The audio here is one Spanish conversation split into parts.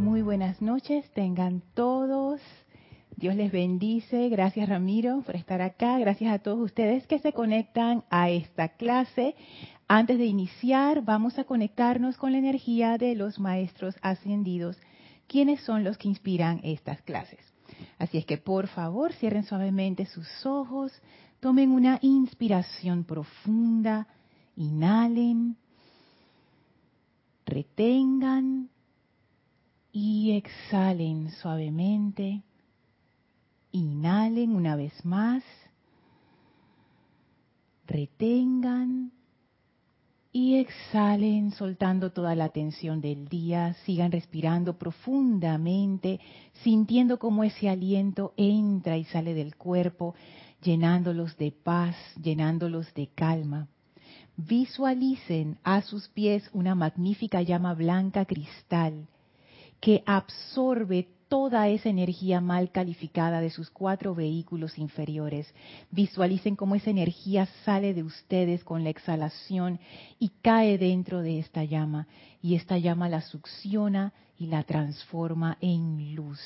Muy buenas noches, tengan todos. Dios les bendice. Gracias Ramiro por estar acá. Gracias a todos ustedes que se conectan a esta clase. Antes de iniciar, vamos a conectarnos con la energía de los maestros ascendidos, quienes son los que inspiran estas clases. Así es que por favor cierren suavemente sus ojos, tomen una inspiración profunda, inhalen, retengan y exhalen suavemente. Inhalen una vez más. Retengan y exhalen soltando toda la tensión del día. Sigan respirando profundamente, sintiendo cómo ese aliento entra y sale del cuerpo, llenándolos de paz, llenándolos de calma. Visualicen a sus pies una magnífica llama blanca cristal que absorbe toda esa energía mal calificada de sus cuatro vehículos inferiores. Visualicen cómo esa energía sale de ustedes con la exhalación y cae dentro de esta llama. Y esta llama la succiona y la transforma en luz.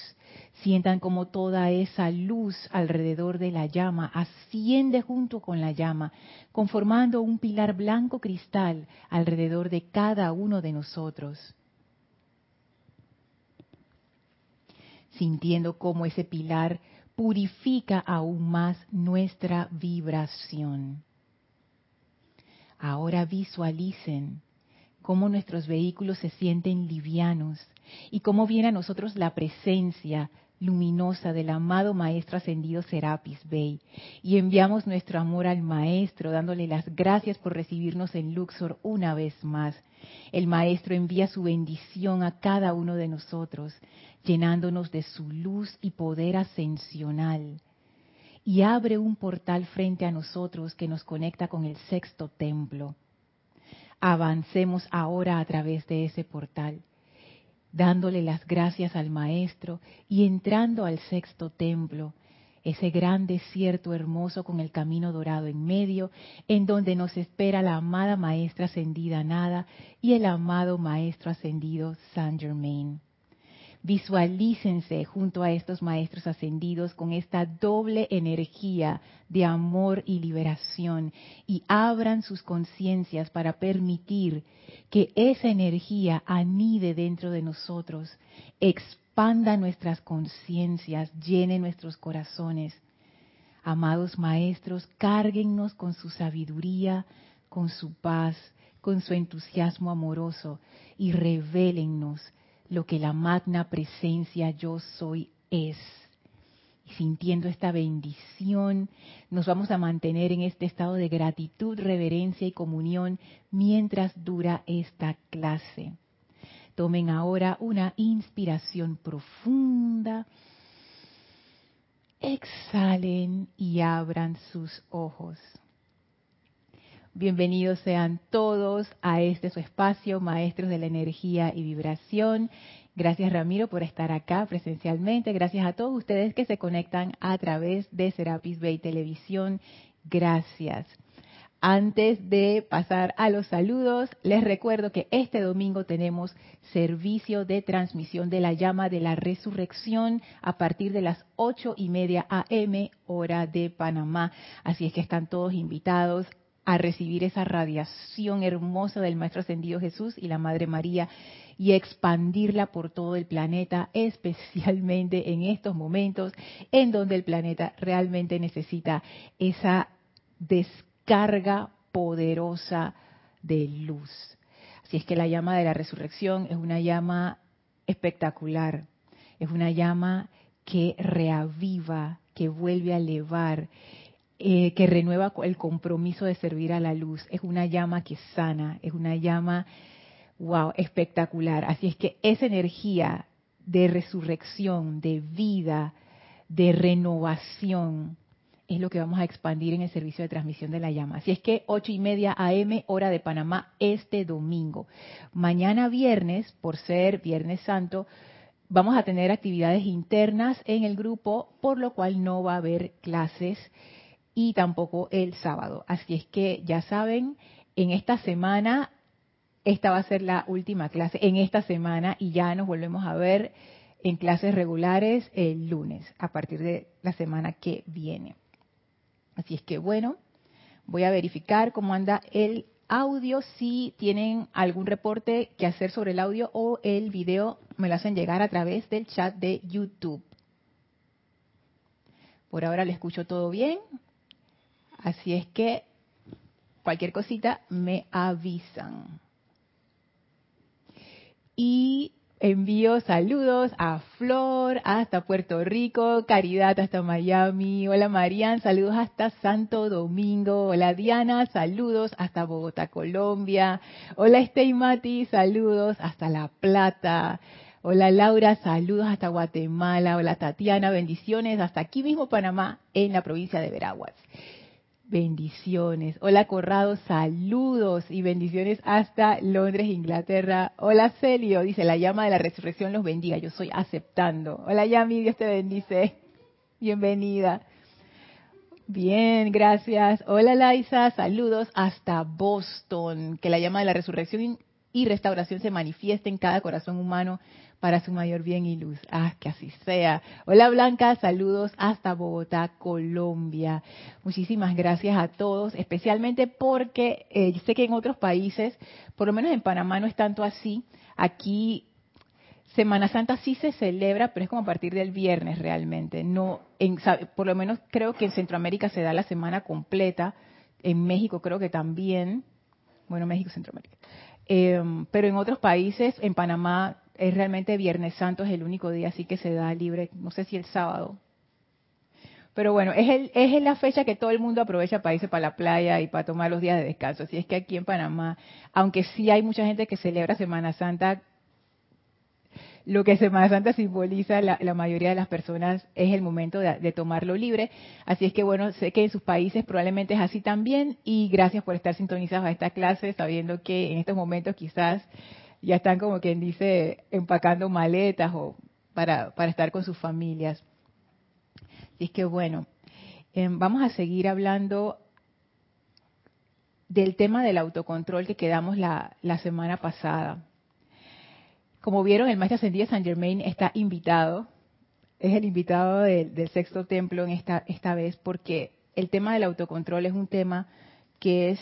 Sientan como toda esa luz alrededor de la llama asciende junto con la llama, conformando un pilar blanco cristal alrededor de cada uno de nosotros. Sintiendo cómo ese pilar purifica aún más nuestra vibración. Ahora visualicen cómo nuestros vehículos se sienten livianos y cómo viene a nosotros la presencia luminosa del amado Maestro Ascendido Serapis Bey. Y enviamos nuestro amor al Maestro, dándole las gracias por recibirnos en Luxor una vez más. El Maestro envía su bendición a cada uno de nosotros, llenándonos de su luz y poder ascensional. Y abre un portal frente a nosotros que nos conecta con el sexto templo. Avancemos ahora a través de ese portal dándole las gracias al Maestro y entrando al sexto templo, ese gran desierto hermoso con el camino dorado en medio, en donde nos espera la amada Maestra ascendida Nada y el amado Maestro ascendido Saint Germain. Visualícense junto a estos maestros ascendidos con esta doble energía de amor y liberación y abran sus conciencias para permitir que esa energía anide dentro de nosotros, expanda nuestras conciencias, llene nuestros corazones. Amados maestros, cárguennos con su sabiduría, con su paz, con su entusiasmo amoroso y revélennos lo que la magna presencia yo soy es. Y sintiendo esta bendición, nos vamos a mantener en este estado de gratitud, reverencia y comunión mientras dura esta clase. Tomen ahora una inspiración profunda. Exhalen y abran sus ojos. Bienvenidos sean todos a este su espacio, Maestros de la Energía y Vibración. Gracias Ramiro por estar acá presencialmente. Gracias a todos ustedes que se conectan a través de Serapis Bay Televisión. Gracias. Antes de pasar a los saludos, les recuerdo que este domingo tenemos servicio de transmisión de la llama de la resurrección a partir de las ocho y media AM, hora de Panamá. Así es que están todos invitados a recibir esa radiación hermosa del Maestro Ascendido Jesús y la Madre María y expandirla por todo el planeta, especialmente en estos momentos en donde el planeta realmente necesita esa descarga poderosa de luz. Así es que la llama de la resurrección es una llama espectacular, es una llama que reaviva, que vuelve a elevar eh, que renueva el compromiso de servir a la luz. Es una llama que sana, es una llama, wow, espectacular. Así es que esa energía de resurrección, de vida, de renovación, es lo que vamos a expandir en el servicio de transmisión de la llama. Así es que ocho y media AM, hora de Panamá, este domingo. Mañana viernes, por ser Viernes Santo, vamos a tener actividades internas en el grupo, por lo cual no va a haber clases y tampoco el sábado. Así es que ya saben, en esta semana esta va a ser la última clase en esta semana y ya nos volvemos a ver en clases regulares el lunes, a partir de la semana que viene. Así es que bueno, voy a verificar cómo anda el audio, si tienen algún reporte que hacer sobre el audio o el video, me lo hacen llegar a través del chat de YouTube. Por ahora le escucho todo bien, así es que cualquier cosita me avisan. Y envío saludos a Flor hasta Puerto Rico, Caridad hasta Miami, hola Marian, saludos hasta Santo Domingo, hola Diana, saludos hasta Bogotá, Colombia, hola Stey Mati, saludos hasta La Plata, hola Laura, saludos hasta Guatemala, hola Tatiana, bendiciones hasta aquí mismo Panamá, en la provincia de Veraguas. Bendiciones. Hola Corrado, saludos y bendiciones hasta Londres, Inglaterra. Hola Celio, dice, la llama de la resurrección los bendiga, yo soy aceptando. Hola Yami, Dios te bendice. Bienvenida. Bien, gracias. Hola Laisa, saludos hasta Boston. Que la llama de la resurrección y restauración se manifieste en cada corazón humano para su mayor bien y luz. Ah, que así sea. Hola Blanca, saludos hasta Bogotá, Colombia. Muchísimas gracias a todos, especialmente porque eh, sé que en otros países, por lo menos en Panamá no es tanto así. Aquí Semana Santa sí se celebra, pero es como a partir del viernes realmente. No, en, por lo menos creo que en Centroamérica se da la semana completa. En México creo que también. Bueno, México, Centroamérica. Eh, pero en otros países, en Panamá es realmente Viernes Santo, es el único día así que se da libre, no sé si el sábado. Pero bueno, es, el, es la fecha que todo el mundo aprovecha para irse para la playa y para tomar los días de descanso. Así es que aquí en Panamá, aunque sí hay mucha gente que celebra Semana Santa, lo que Semana Santa simboliza la, mayoría de las personas es el momento de, de, tomarlo libre. Así es que bueno, sé que en sus países probablemente es así también y gracias por estar sintonizados a esta clase, sabiendo que en estos momentos quizás ya están como quien dice empacando maletas o para, para estar con sus familias. Y es que bueno, em, vamos a seguir hablando del tema del autocontrol que quedamos la, la semana pasada. Como vieron, el maestro ascendido San Germain está invitado, es el invitado del sexto templo en esta, esta vez, porque el tema del autocontrol es un tema que es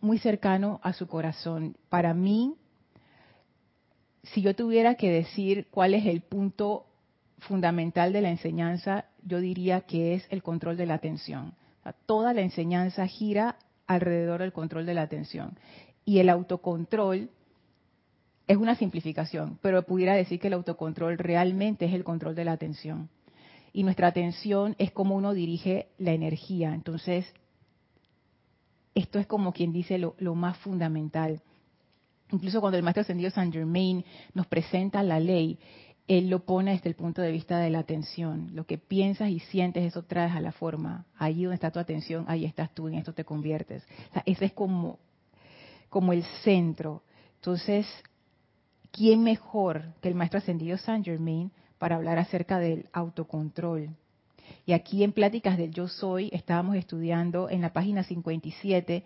muy cercano a su corazón. Para mí, si yo tuviera que decir cuál es el punto fundamental de la enseñanza, yo diría que es el control de la atención. toda la enseñanza gira alrededor del control de la atención. Y el autocontrol es una simplificación, pero pudiera decir que el autocontrol realmente es el control de la atención. Y nuestra atención es como uno dirige la energía. Entonces, esto es como quien dice lo, lo más fundamental. Incluso cuando el maestro ascendido Saint Germain nos presenta la ley, él lo pone desde el punto de vista de la atención. Lo que piensas y sientes, eso traes a la forma. Allí donde está tu atención, ahí estás tú, en esto te conviertes. ese es como, como el centro. Entonces, ¿quién mejor que el maestro ascendido Saint Germain para hablar acerca del autocontrol? Y aquí en Pláticas del Yo Soy estábamos estudiando en la página 57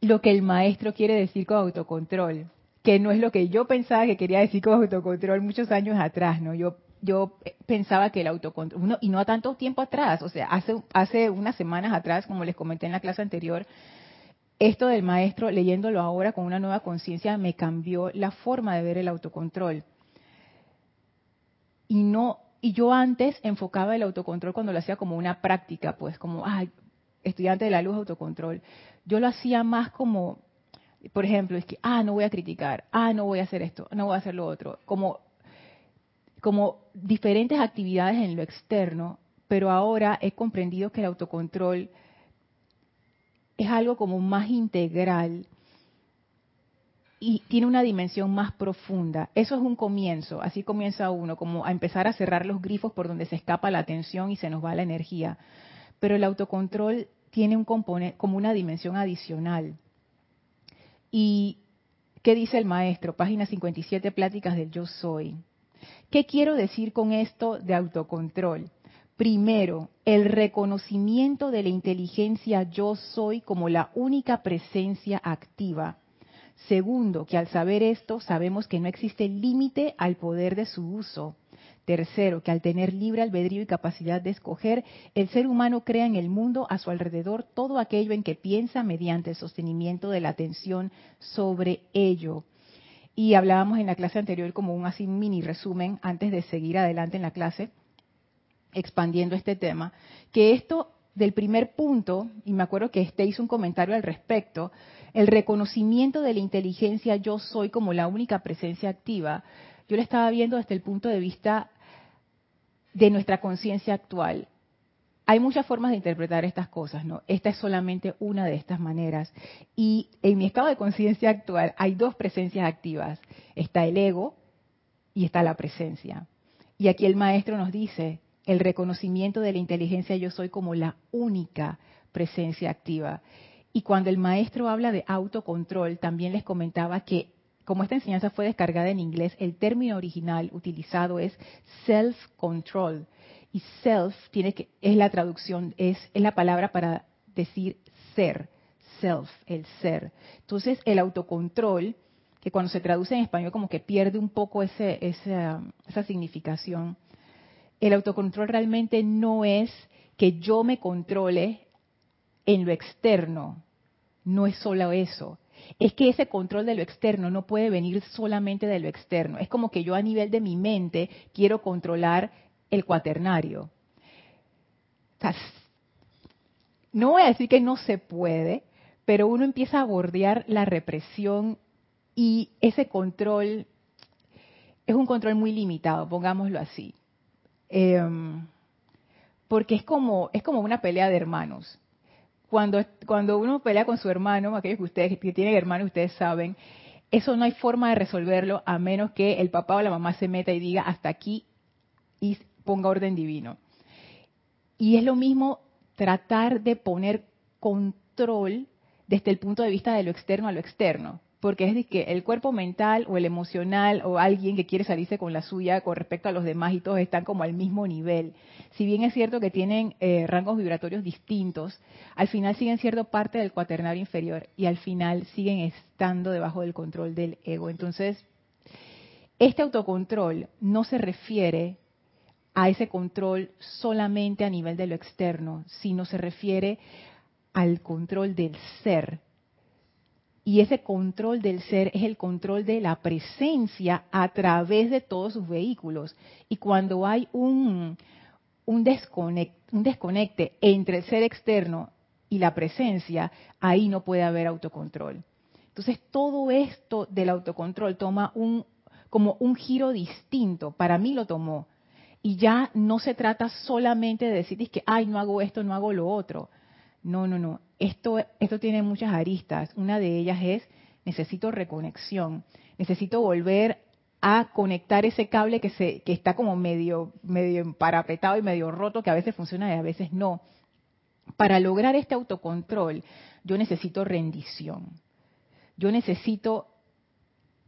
lo que el maestro quiere decir con autocontrol, que no es lo que yo pensaba que quería decir con autocontrol muchos años atrás, ¿no? Yo yo pensaba que el autocontrol, y no a tanto tiempo atrás, o sea, hace, hace unas semanas atrás, como les comenté en la clase anterior, esto del maestro, leyéndolo ahora con una nueva conciencia, me cambió la forma de ver el autocontrol. Y no, y yo antes enfocaba el autocontrol cuando lo hacía como una práctica, pues como, ay, estudiante de la luz, autocontrol yo lo hacía más como, por ejemplo, es que, ah, no voy a criticar, ah, no voy a hacer esto, no voy a hacer lo otro, como, como diferentes actividades en lo externo, pero ahora he comprendido que el autocontrol es algo como más integral y tiene una dimensión más profunda. Eso es un comienzo, así comienza uno, como a empezar a cerrar los grifos por donde se escapa la atención y se nos va la energía. Pero el autocontrol tiene como una dimensión adicional. ¿Y qué dice el maestro? Página 57, Pláticas del Yo Soy. ¿Qué quiero decir con esto de autocontrol? Primero, el reconocimiento de la inteligencia yo soy como la única presencia activa. Segundo, que al saber esto sabemos que no existe límite al poder de su uso. Tercero, que al tener libre albedrío y capacidad de escoger, el ser humano crea en el mundo a su alrededor todo aquello en que piensa mediante el sostenimiento de la atención sobre ello. Y hablábamos en la clase anterior como un así mini resumen antes de seguir adelante en la clase, expandiendo este tema, que esto del primer punto, y me acuerdo que este hizo un comentario al respecto, el reconocimiento de la inteligencia yo soy como la única presencia activa, yo lo estaba viendo desde el punto de vista de nuestra conciencia actual. Hay muchas formas de interpretar estas cosas, ¿no? Esta es solamente una de estas maneras. Y en mi estado de conciencia actual hay dos presencias activas. Está el ego y está la presencia. Y aquí el maestro nos dice, el reconocimiento de la inteligencia yo soy como la única presencia activa. Y cuando el maestro habla de autocontrol, también les comentaba que como esta enseñanza fue descargada en inglés, el término original utilizado es self-control. Y self tiene que, es la traducción, es, es la palabra para decir ser, self, el ser. Entonces, el autocontrol, que cuando se traduce en español como que pierde un poco ese, esa, esa significación, el autocontrol realmente no es que yo me controle en lo externo, no es solo eso. Es que ese control de lo externo no puede venir solamente de lo externo. Es como que yo a nivel de mi mente quiero controlar el cuaternario. no voy a decir que no se puede, pero uno empieza a bordear la represión y ese control es un control muy limitado, pongámoslo así. Em, porque es como, es como una pelea de hermanos. Cuando, cuando uno pelea con su hermano, aquellos que ustedes que tienen hermanos, ustedes saben, eso no hay forma de resolverlo a menos que el papá o la mamá se meta y diga hasta aquí y ponga orden divino. Y es lo mismo tratar de poner control desde el punto de vista de lo externo a lo externo porque es de que el cuerpo mental o el emocional o alguien que quiere salirse con la suya con respecto a los demás y todos están como al mismo nivel. Si bien es cierto que tienen eh, rangos vibratorios distintos, al final siguen siendo parte del cuaternario inferior y al final siguen estando debajo del control del ego. Entonces, este autocontrol no se refiere a ese control solamente a nivel de lo externo, sino se refiere al control del ser, y ese control del ser es el control de la presencia a través de todos sus vehículos. Y cuando hay un, un, desconecte, entre el ser externo y la presencia, ahí no puede haber autocontrol. Entonces todo esto del autocontrol toma un como un giro distinto. Para mí lo tomó. Y ya no se trata solamente de decir que, ay, no hago esto, no hago lo otro. No, no, no. Esto, esto tiene muchas aristas. Una de ellas es, necesito reconexión. Necesito volver a conectar ese cable que, se, que está como medio, medio parapetado y medio roto, que a veces funciona y a veces no. Para lograr este autocontrol, yo necesito rendición. Yo necesito,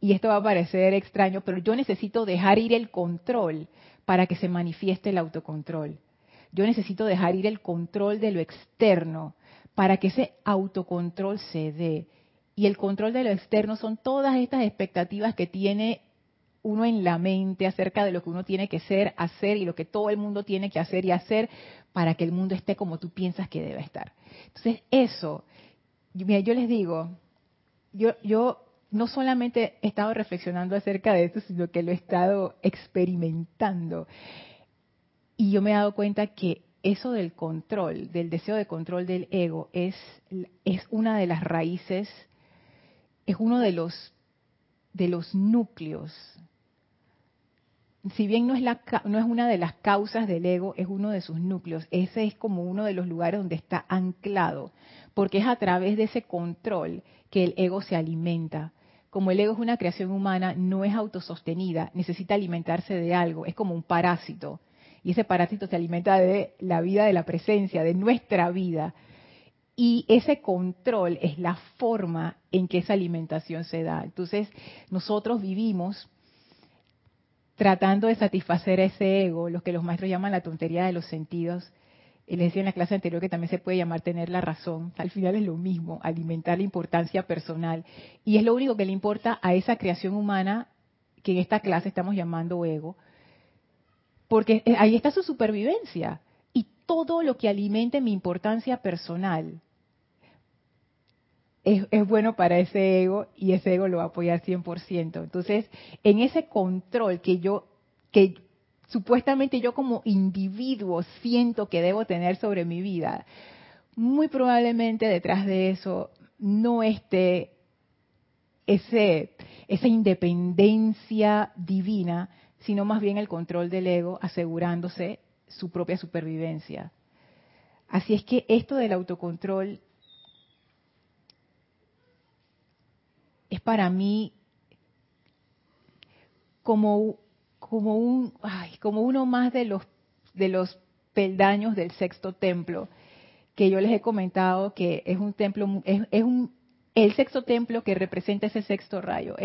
y esto va a parecer extraño, pero yo necesito dejar ir el control para que se manifieste el autocontrol. Yo necesito dejar ir el control de lo externo para que ese autocontrol se dé. Y el control de lo externo son todas estas expectativas que tiene uno en la mente acerca de lo que uno tiene que ser, hacer y lo que todo el mundo tiene que hacer y hacer para que el mundo esté como tú piensas que debe estar. Entonces, eso, yo les digo, yo, yo no solamente he estado reflexionando acerca de esto, sino que lo he estado experimentando. Y yo me he dado cuenta que eso del control, del deseo de control del ego, es, es una de las raíces, es uno de los, de los núcleos. Si bien no es, la, no es una de las causas del ego, es uno de sus núcleos. Ese es como uno de los lugares donde está anclado, porque es a través de ese control que el ego se alimenta. Como el ego es una creación humana, no es autosostenida, necesita alimentarse de algo, es como un parásito y ese parásito se alimenta de la vida de la presencia, de nuestra vida. Y ese control es la forma en que esa alimentación se da. Entonces, nosotros vivimos tratando de satisfacer ese ego, lo que los maestros llaman la tontería de los sentidos, les decía en la clase anterior que también se puede llamar tener la razón. Al final es lo mismo, alimentar la importancia personal. Y es lo único que le importa a esa creación humana que en esta clase estamos llamando ego, porque ahí está su supervivencia. Y todo lo que alimente mi importancia personal es, es, bueno para ese ego y ese ego lo va a apoyar 100%. Entonces, en ese control que yo, que supuestamente yo como individuo siento que debo tener sobre mi vida, muy probablemente detrás de eso no esté ese, esa independencia divina, sino más bien el control del ego asegurándose su propia supervivencia. Así es que esto del autocontrol es para mí como como un ay, como uno más de los de los peldaños del sexto templo que yo les he comentado que es un templo es, es un el sexto templo que representa ese sexto rayo.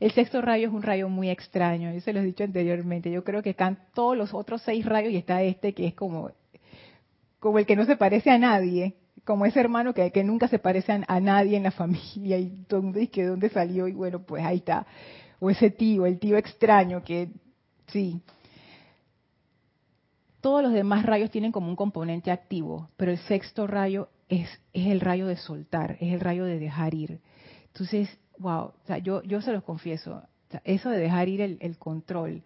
El sexto rayo es un rayo muy extraño, yo se lo he dicho anteriormente. Yo creo que están todos los otros seis rayos y está este que es como, como el que no se parece a nadie, como ese hermano que, nunca se parece a, nadie en la familia y mundo dice que dónde salió y bueno, pues ahí está o ese tío, el tío extraño que sí. Todos los demás rayos tienen como un componente activo, pero el sexto rayo es, es el rayo de soltar, es el rayo de dejar ir. Entonces, wow, yo, yo se los confieso, eso de dejar ir el, el control,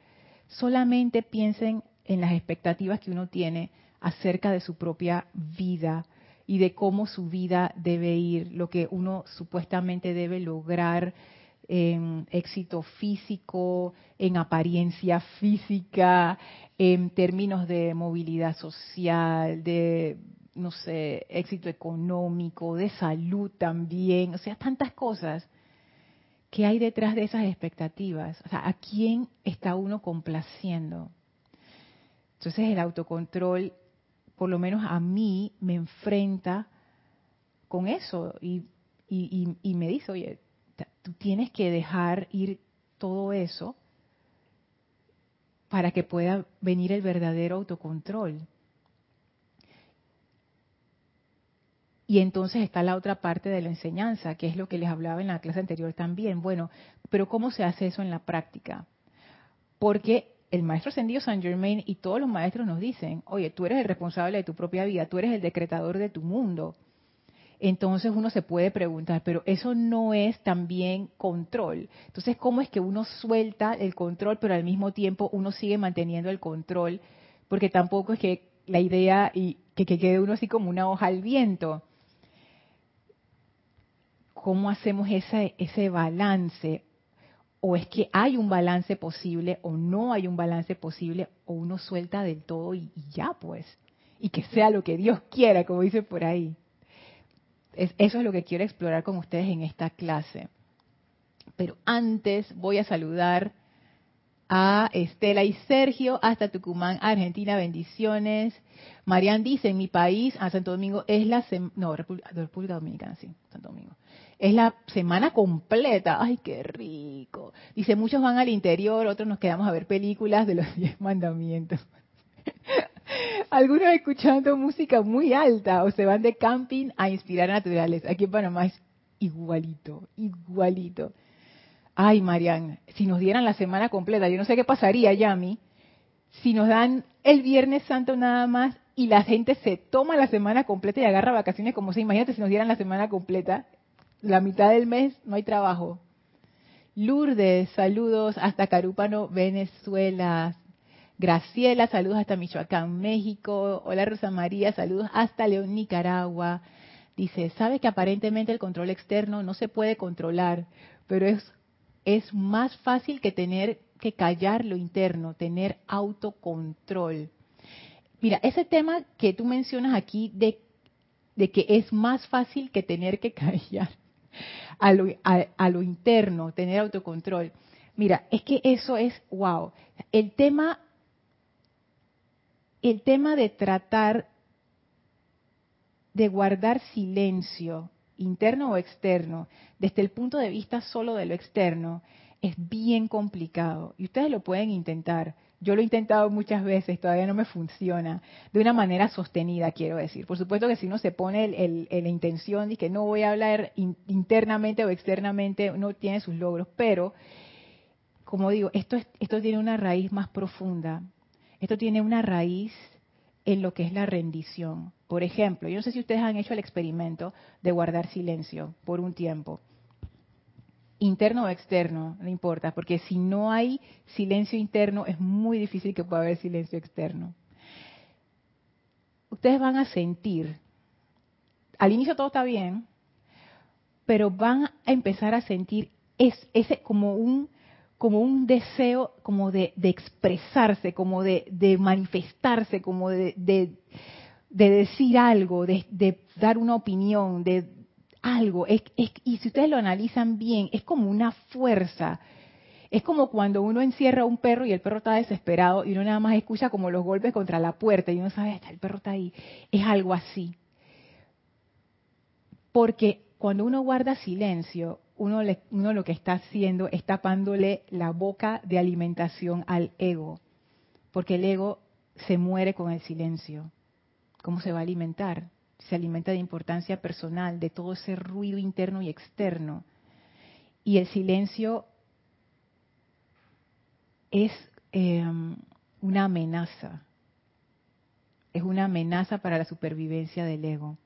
solamente piensen en las expectativas que uno tiene acerca de su propia vida y de cómo su vida debe ir, lo que uno supuestamente debe lograr en éxito físico, en apariencia física, en términos de movilidad social, de, no sé, éxito económico, de salud también, o sea, tantas cosas que hay detrás de esas expectativas. O sea, ¿a quién está uno complaciendo? Entonces el autocontrol, por lo menos a mí, me enfrenta con eso y, y, y me dice, oye, tú tienes que dejar ir todo eso para que pueda venir el verdadero autocontrol. Y entonces está la otra parte de la enseñanza, que es lo que les hablaba en la clase anterior también. Bueno, pero ¿cómo se hace eso en la práctica? Porque el maestro ascendido San Germain y todos los maestros nos dicen, oye, tú eres el responsable de tu propia vida, tú eres el decretador de tu mundo entonces uno se puede preguntar, pero eso no es también control. Entonces, ¿cómo es que uno suelta el control, pero al mismo tiempo uno sigue manteniendo el control? Porque tampoco es que la idea y que, quede uno así como una hoja al viento. ¿Cómo hacemos ese, ese balance? O es que hay un balance posible o no hay un balance posible o uno suelta del todo y, ya pues. Y que sea lo que Dios quiera, como dice por ahí eso es lo que quiero explorar con ustedes en esta clase. Pero antes voy a saludar a Estela y Sergio hasta Tucumán, Argentina. Bendiciones. Marian dice, en mi país, a Santo Domingo, es la no, República, Dominicana, sí, Santo Domingo. Es la semana completa. Ay, qué rico. Dice, muchos van al interior, otros nos quedamos a ver películas de los diez mandamientos. Algunos escuchando música muy alta o se van de camping a inspirar naturales. Aquí en Panamá es igualito, igualito. Ay, Marian, si nos dieran la semana completa, yo no sé qué pasaría, Yami, si nos dan el Viernes Santo nada más y la gente se toma la semana completa y agarra vacaciones como se imagínate si nos dieran la semana completa, la mitad del mes no hay trabajo. Lourdes, saludos hasta Carúpano, Venezuela. Graciela, saludos hasta Michoacán, México. Hola Rosa María, saludos hasta León, Nicaragua. Dice, sabe que aparentemente el control externo no se puede controlar, pero es, es más fácil que tener que callar lo interno, tener autocontrol. Mira, ese tema que tú mencionas aquí de, que es más fácil que tener que callar a lo, a lo interno, tener autocontrol. Mira, es que eso es wow. El tema el tema de tratar de guardar silencio, interno o externo, desde el punto de vista solo de lo externo, es bien complicado. Y ustedes lo pueden intentar. Yo lo he intentado muchas veces, todavía no me funciona. De una manera sostenida, quiero decir. Por supuesto que si uno se pone el, la intención de que no voy a hablar internamente o externamente, uno tiene sus logros. Pero, como digo, esto, esto tiene una raíz más profunda. Esto tiene una raíz en lo que es la rendición. Por ejemplo, yo no sé si ustedes han hecho el experimento de guardar silencio por un tiempo interno o externo, no importa, porque si no hay silencio interno es muy difícil que pueda haber silencio externo. Ustedes van a sentir, al inicio todo está bien, pero van a empezar a sentir ese como un como un deseo como de, expresarse, como de, manifestarse, como de, decir algo, de, dar una opinión, de algo. Es, y si ustedes lo analizan bien, es como una fuerza. Es como cuando uno encierra a un perro y el perro está desesperado y uno nada más escucha como los golpes contra la puerta y uno sabe, el perro está ahí. Es algo así. Porque cuando uno guarda silencio, uno, uno lo que está haciendo es tapándole la boca de alimentación al ego. Porque el ego se muere con el silencio. ¿Cómo se va a alimentar? se alimenta de importancia personal, de todo ese ruido interno y externo. Y el silencio es em, una amenaza, es una amenaza para la supervivencia del ego.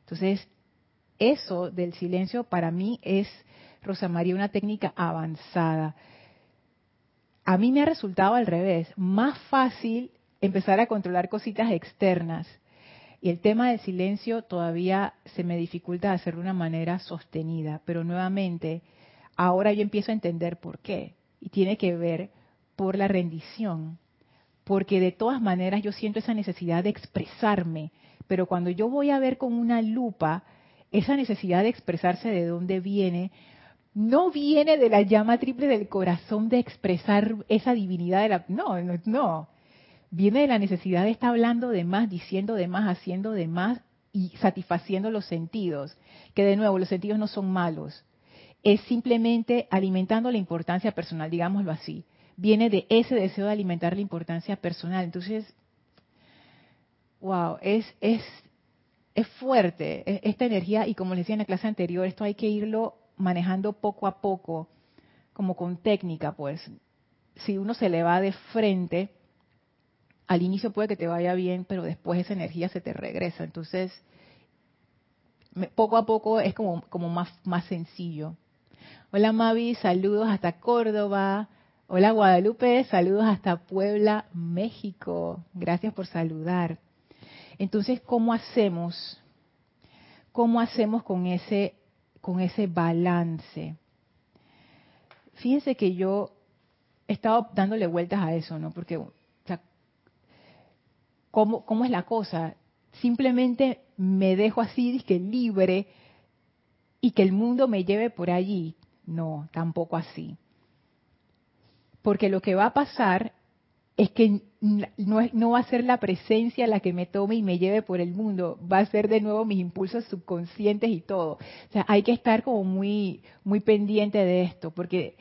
Entonces, eso del silencio para mí es, Rosa María, una técnica avanzada. A mí me ha resultado al revés, más fácil empezar a controlar cositas externas y el tema del silencio todavía se me dificulta hacerlo de una manera sostenida, pero nuevamente, ahora yo empiezo a entender por qué. Y tiene que ver por la rendición. Porque de todas maneras yo siento esa necesidad de expresarme, pero cuando yo voy a ver con una lupa, esa necesidad de expresarse de dónde viene, no viene de la llama triple del corazón de expresar esa divinidad de la... No, no, no viene de la necesidad de estar hablando de más, diciendo de más, haciendo de más y satisfaciendo los sentidos. Que de nuevo, los sentidos no son malos. Es simplemente alimentando la importancia personal, digámoslo así. Viene de ese deseo de alimentar la importancia personal. Entonces, wow, es, es, es fuerte esta energía y como les decía en la clase anterior, esto hay que irlo manejando poco a poco, como con técnica, pues. Si uno se le va de frente, al inicio puede que te vaya bien, pero después esa energía se te regresa. Entonces, poco a poco es como, más sencillo. Hola Mavi, saludos hasta Córdoba. Hola Guadalupe, saludos hasta Puebla, México. Gracias por saludar. Entonces, ¿cómo hacemos? ¿Cómo hacemos con ese, con ese balance? Fíjense que yo he estado dándole vueltas a eso, ¿no? Porque ¿Cómo, es la cosa? Simplemente me dejo así, que libre y que el mundo me lleve por allí. No, tampoco así. Porque lo que va a pasar es que no, no, va a ser la presencia la que me tome y me lleve por el mundo, va a ser de nuevo mis impulsos subconscientes y todo. O sea, hay que estar como muy, muy pendiente de esto, porque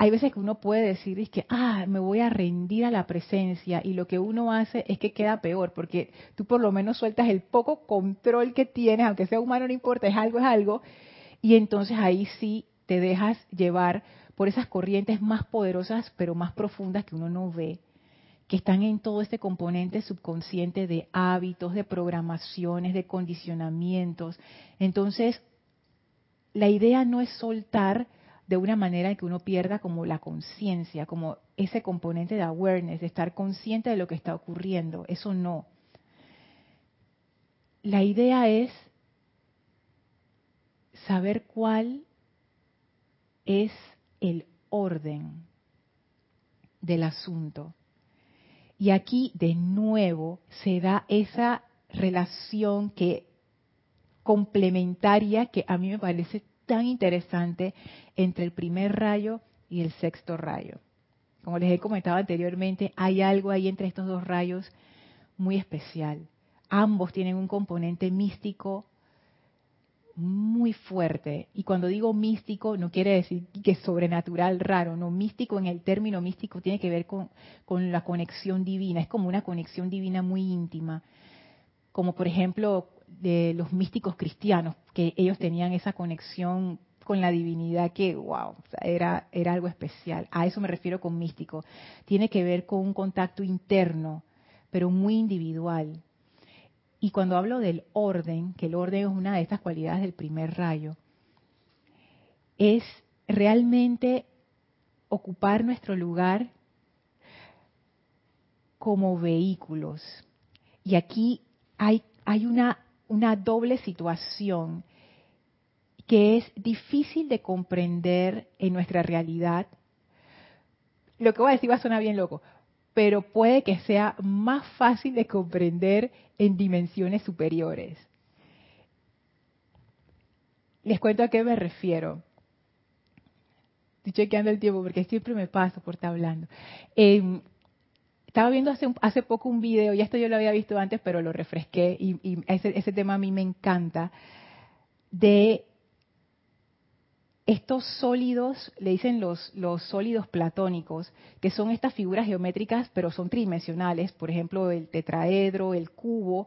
hay veces que uno puede decir es que, ah, me voy a rendir a la presencia y lo que uno hace es que queda peor, porque tú por lo menos sueltas el poco control que tienes, aunque sea humano no importa, es algo, es algo, y entonces ahí sí te dejas llevar por esas corrientes más poderosas, pero más profundas que uno no ve, que están en todo este componente subconsciente de hábitos, de programaciones, de condicionamientos. Entonces, la idea no es soltar, de una manera que uno pierda como la conciencia, como ese componente de awareness, de estar consciente de lo que está ocurriendo. Eso no. La idea es saber cuál es el orden del asunto. Y aquí de nuevo se da esa relación que complementaria que a mí me parece tan interesante entre el primer rayo y el sexto rayo. Como les he comentado anteriormente, hay algo ahí entre estos dos rayos muy especial. Ambos tienen un componente místico muy fuerte. Y cuando digo místico, no quiere decir que sobrenatural raro, no, místico en el término místico tiene que ver con la conexión divina, es como una conexión divina muy íntima. Como por ejemplo de los místicos cristianos, que ellos tenían esa conexión con la divinidad que, wow, era, era algo especial. A eso me refiero con místico. Tiene que ver con un contacto interno, pero muy individual. Y cuando hablo del orden, que el orden es una de estas cualidades del primer rayo, es realmente ocupar nuestro lugar como vehículos. Y aquí hay, hay una, una doble situación que es difícil de comprender en nuestra realidad. Lo que voy a decir va a sonar bien loco, pero puede que sea más fácil de comprender en dimensiones superiores. Les cuento a qué me refiero. Estoy chequeando el tiempo porque siempre me paso por estar hablando. Estaba viendo hace, hace poco un video, y esto yo lo había visto antes, pero lo refresqué, y, ese, ese, tema a mí me encanta, de estos sólidos, le dicen los, los sólidos platónicos, que son estas figuras geométricas, pero son tridimensionales, por ejemplo, el tetraedro, el cubo,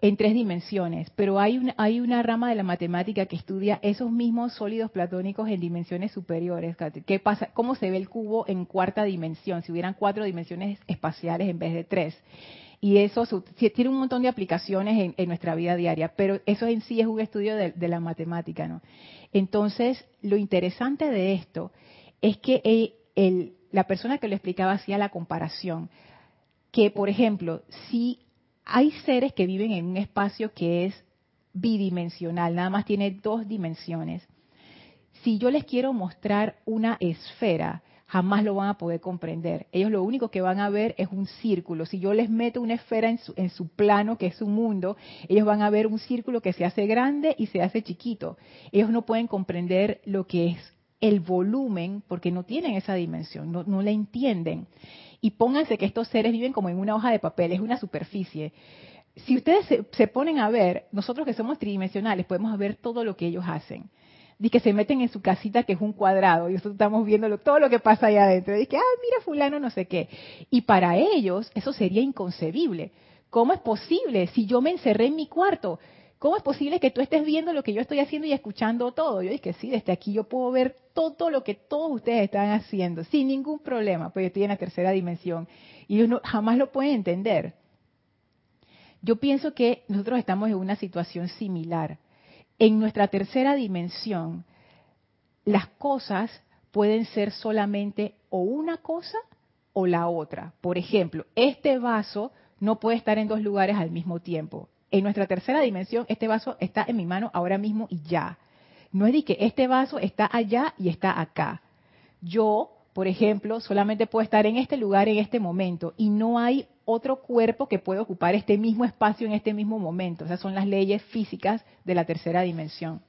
en tres dimensiones, pero hay, una hay una rama de la matemática que estudia esos mismos sólidos platónicos en dimensiones superiores. ¿Qué pasa? ¿Cómo se ve el cubo en cuarta dimensión? Si hubieran cuatro dimensiones espaciales en vez de tres y eso tiene un montón de aplicaciones en, nuestra vida diaria, pero eso en sí es un estudio de, la matemática, ¿no? Entonces, lo interesante de esto es que la persona que lo explicaba hacía la comparación, que por ejemplo, si hay seres que viven en un espacio que es bidimensional, nada más tiene dos dimensiones, si yo les quiero mostrar una esfera, jamás lo van a poder comprender. Ellos lo único que van a ver es un círculo. Si yo les meto una esfera en su, plano, que es su mundo, ellos van a ver un círculo que se hace grande y se hace chiquito. Ellos no pueden comprender lo que es el volumen porque no tienen esa dimensión, no, no la entienden. Y pónganse que estos seres viven como en una hoja de papel, es una superficie. Si ustedes se, se ponen a ver, nosotros que somos tridimensionales podemos ver todo lo que ellos hacen de que se meten en su casita que es un cuadrado y nosotros estamos viendo todo lo que pasa allá adentro. Y que, ah, mira fulano, no sé qué. Y para ellos eso sería inconcebible. ¿Cómo es posible si yo me encerré en mi cuarto? ¿Cómo es posible que tú estés viendo lo que yo estoy haciendo y escuchando todo? Yo dije, sí, desde aquí yo puedo ver todo lo que todos ustedes están haciendo, sin ningún problema, pues yo estoy en la tercera dimensión. Y ellos jamás lo pueden entender. Yo pienso que nosotros estamos en una situación similar en nuestra tercera dimensión, las cosas pueden ser solamente o una cosa o la otra. Por ejemplo, este vaso no puede estar en dos lugares al mismo tiempo. En nuestra tercera dimensión, este vaso está en mi mano ahora mismo y ya. No es de que este vaso está allá y está acá. Yo, por ejemplo, solamente puedo estar en este lugar en este momento y no hay otro cuerpo que puede ocupar este mismo espacio en este mismo momento. Esas son las leyes físicas de la tercera dimensión.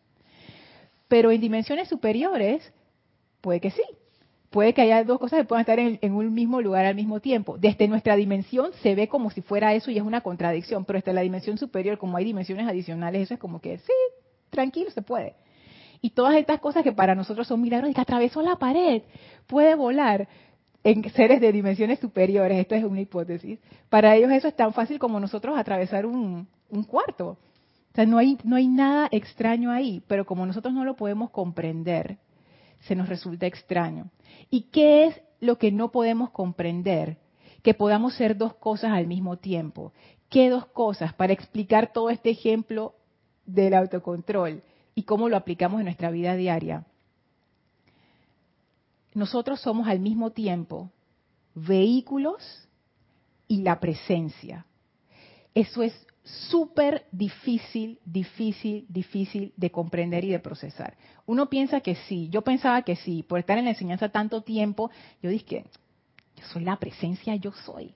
Pero en dimensiones superiores, puede que sí. Puede que haya dos cosas que puedan estar en, un mismo lugar al mismo tiempo. Desde nuestra dimensión se ve como si fuera eso y es una contradicción, pero desde la dimensión superior, como hay dimensiones adicionales, eso es como que sí, tranquilo, se puede. Y todas estas cosas que para nosotros son milagros, y que atravesó la pared, puede volar en seres de dimensiones superiores, esto es una hipótesis, para ellos eso es tan fácil como nosotros atravesar un, cuarto. O sea, no hay, no hay nada extraño ahí, pero como nosotros no lo podemos comprender, se nos resulta extraño. ¿Y qué es lo que no podemos comprender? Que podamos ser dos cosas al mismo tiempo. ¿Qué dos cosas? Para explicar todo este ejemplo del autocontrol y cómo lo aplicamos en nuestra vida diaria nosotros somos al mismo tiempo vehículos y la presencia. Eso es súper difícil, difícil, difícil de comprender y de procesar. Uno piensa que sí, yo pensaba que sí, por estar en la enseñanza tanto tiempo, yo dije, yo soy la presencia, yo soy.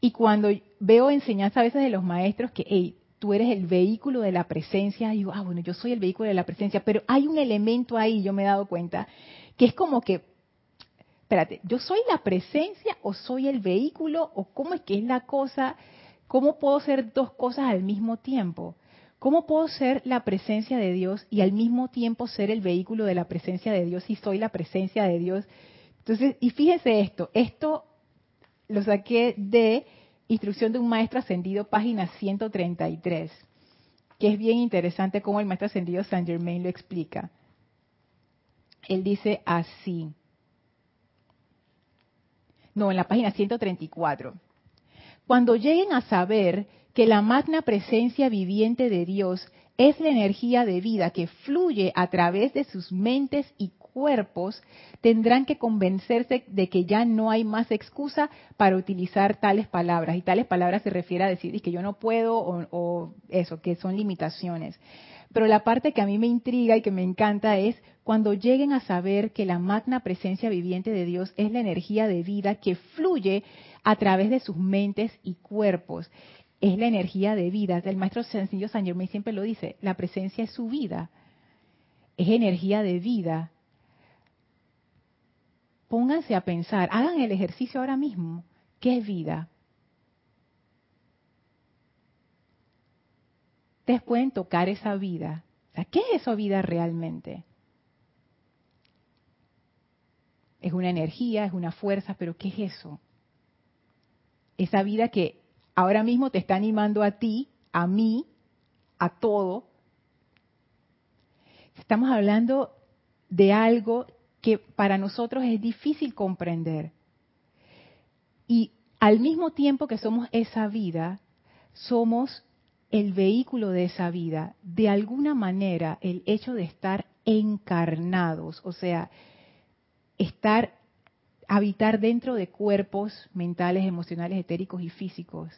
Y cuando veo enseñanza a veces de los maestros que, hey, tú eres el vehículo de la presencia, digo, ah, bueno, yo soy el vehículo de la presencia, pero hay un elemento ahí, yo me he dado cuenta, que es como que, espérate, ¿yo soy la presencia o soy el vehículo o cómo es que es la cosa? ¿Cómo puedo ser dos cosas al mismo tiempo? ¿Cómo puedo ser la presencia de Dios y al mismo tiempo ser el vehículo de la presencia de Dios si soy la presencia de Dios? Entonces, y fíjense esto, esto lo saqué de Instrucción de un Maestro Ascendido, página 133, que es bien interesante cómo el Maestro Ascendido Saint Germain lo explica. Él dice así, no, en la página 134, cuando lleguen a saber que la magna presencia viviente de Dios es la energía de vida que fluye a través de sus mentes y cuerpos, tendrán que convencerse de que ya no hay más excusa para utilizar tales palabras. Y tales palabras se refiere a decir que yo no puedo o, o eso, que son limitaciones. Pero la parte que a mí me intriga y que me encanta es cuando lleguen a saber que la magna presencia viviente de Dios es la energía de vida que fluye a través de sus mentes y cuerpos es la energía de vida. El maestro sencillo San Germain siempre lo dice, la presencia es su vida, es energía de vida. Pónganse a pensar, hagan el ejercicio ahora mismo. ¿Qué es vida? Ustedes pueden tocar esa vida. ¿qué es esa vida realmente? Es una energía, es una fuerza, pero ¿qué es eso? Esa vida que ahora mismo te está animando a ti, a mí, a todo. Estamos hablando de algo que para nosotros es difícil comprender. Y al mismo tiempo que somos esa vida, somos el vehículo de esa vida. De alguna manera, el hecho de estar encarnados, o sea, estar, habitar dentro de cuerpos mentales, emocionales, etéricos y físicos,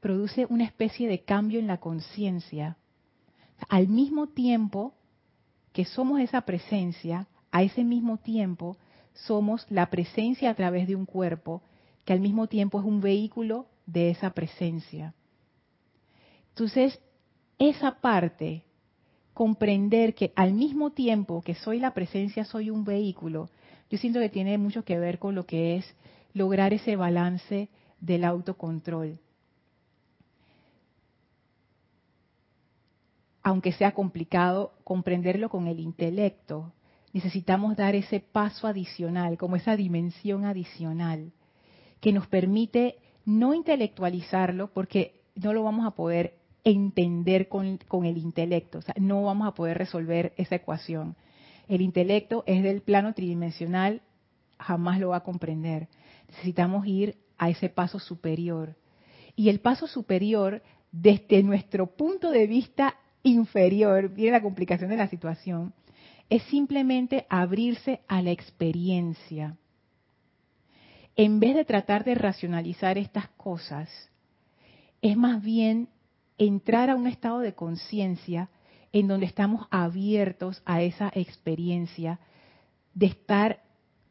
produce una especie de cambio en la conciencia. Al mismo tiempo que somos esa presencia, a ese mismo tiempo somos la presencia a través de un cuerpo que al mismo tiempo es un vehículo de esa presencia. Entonces, esa parte, comprender que al mismo tiempo que soy la presencia, soy un vehículo, yo siento que tiene mucho que ver con lo que es lograr ese balance del autocontrol. aunque sea complicado comprenderlo con el intelecto, necesitamos dar ese paso adicional, como esa dimensión adicional, que nos permite no intelectualizarlo porque no lo vamos a poder entender con, el intelecto, o sea, no vamos a poder resolver esa ecuación. El intelecto es del plano tridimensional, jamás lo va a comprender. Necesitamos ir a ese paso superior. Y el paso superior, desde nuestro punto de vista inferior, viene la complicación de la situación, es simplemente abrirse a la experiencia. En vez de tratar de racionalizar estas cosas, es más bien entrar a un estado de conciencia en donde estamos abiertos a esa experiencia de estar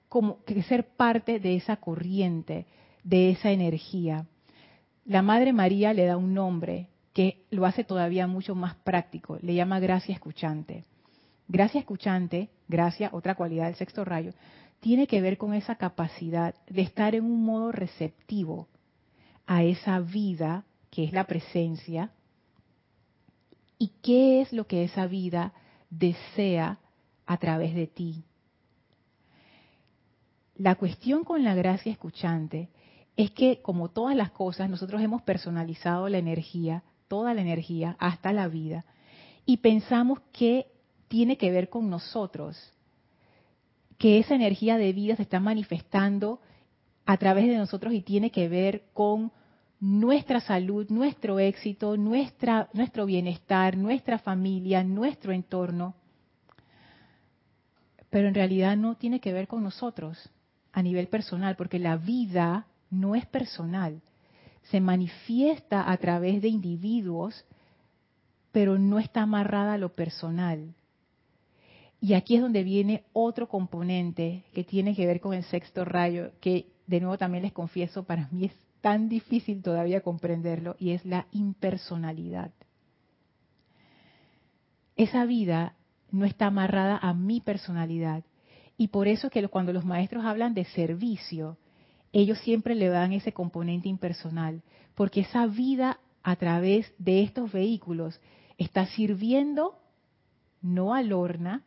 como que ser parte de esa corriente, de esa energía. La Madre María le da un nombre, que lo hace todavía mucho más práctico. Le llama gracia escuchante. Gracia escuchante, gracia, otra cualidad del sexto rayo, tiene que ver con esa capacidad de estar en un modo receptivo a esa vida que es la presencia y qué es lo que esa vida desea a través de ti. La cuestión con la gracia escuchante es que, como todas las cosas, nosotros hemos personalizado la energía toda la energía hasta la vida y pensamos que tiene que ver con nosotros, que esa energía de vida se está manifestando a través de nosotros y tiene que ver con nuestra salud, nuestro éxito, nuestra, nuestro bienestar, nuestra familia, nuestro entorno. Pero en realidad no tiene que ver con nosotros a nivel personal, porque la vida no es personal se manifiesta a través de individuos, pero no está amarrada a lo personal. Y aquí es donde viene otro componente que tiene que ver con el sexto rayo, que de nuevo también les confieso, para mí es tan difícil todavía comprenderlo, y es la impersonalidad. Esa vida no está amarrada a mi personalidad. Y por eso que cuando los maestros hablan de servicio, ellos siempre le dan ese componente impersonal, porque esa vida a través de estos vehículos está sirviendo no a Lorna,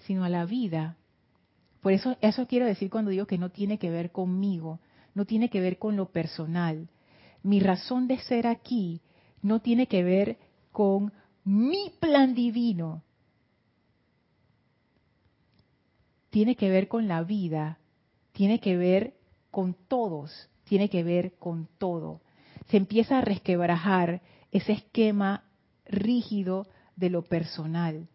sino a la vida. Por eso, eso quiero decir cuando digo que no tiene que ver conmigo, no tiene que ver con lo personal. Mi razón de ser aquí no tiene que ver con mi plan divino. Tiene que ver con la vida, tiene que ver con todos, tiene que ver con todo. Se empieza a resquebrajar ese esquema rígido de lo personal.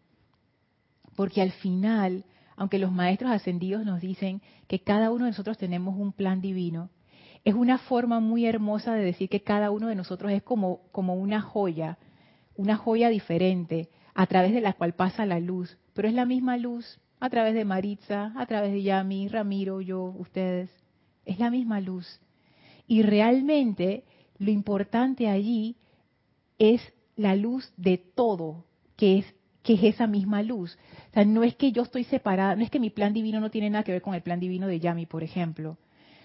Porque al final, aunque los maestros ascendidos nos dicen que cada uno de nosotros tenemos un plan divino, es una forma muy hermosa de decir que cada uno de nosotros es como, como una joya, una joya diferente, a través de la cual pasa la luz, pero es la misma luz a través de Maritza, a través de Yami, Ramiro, yo, ustedes, es la misma luz. Y realmente lo importante allí es la luz de todo, que es que es esa misma luz. O sea, no es que yo estoy separada, no es que mi plan divino no tiene nada que ver con el plan divino de Yami, por ejemplo,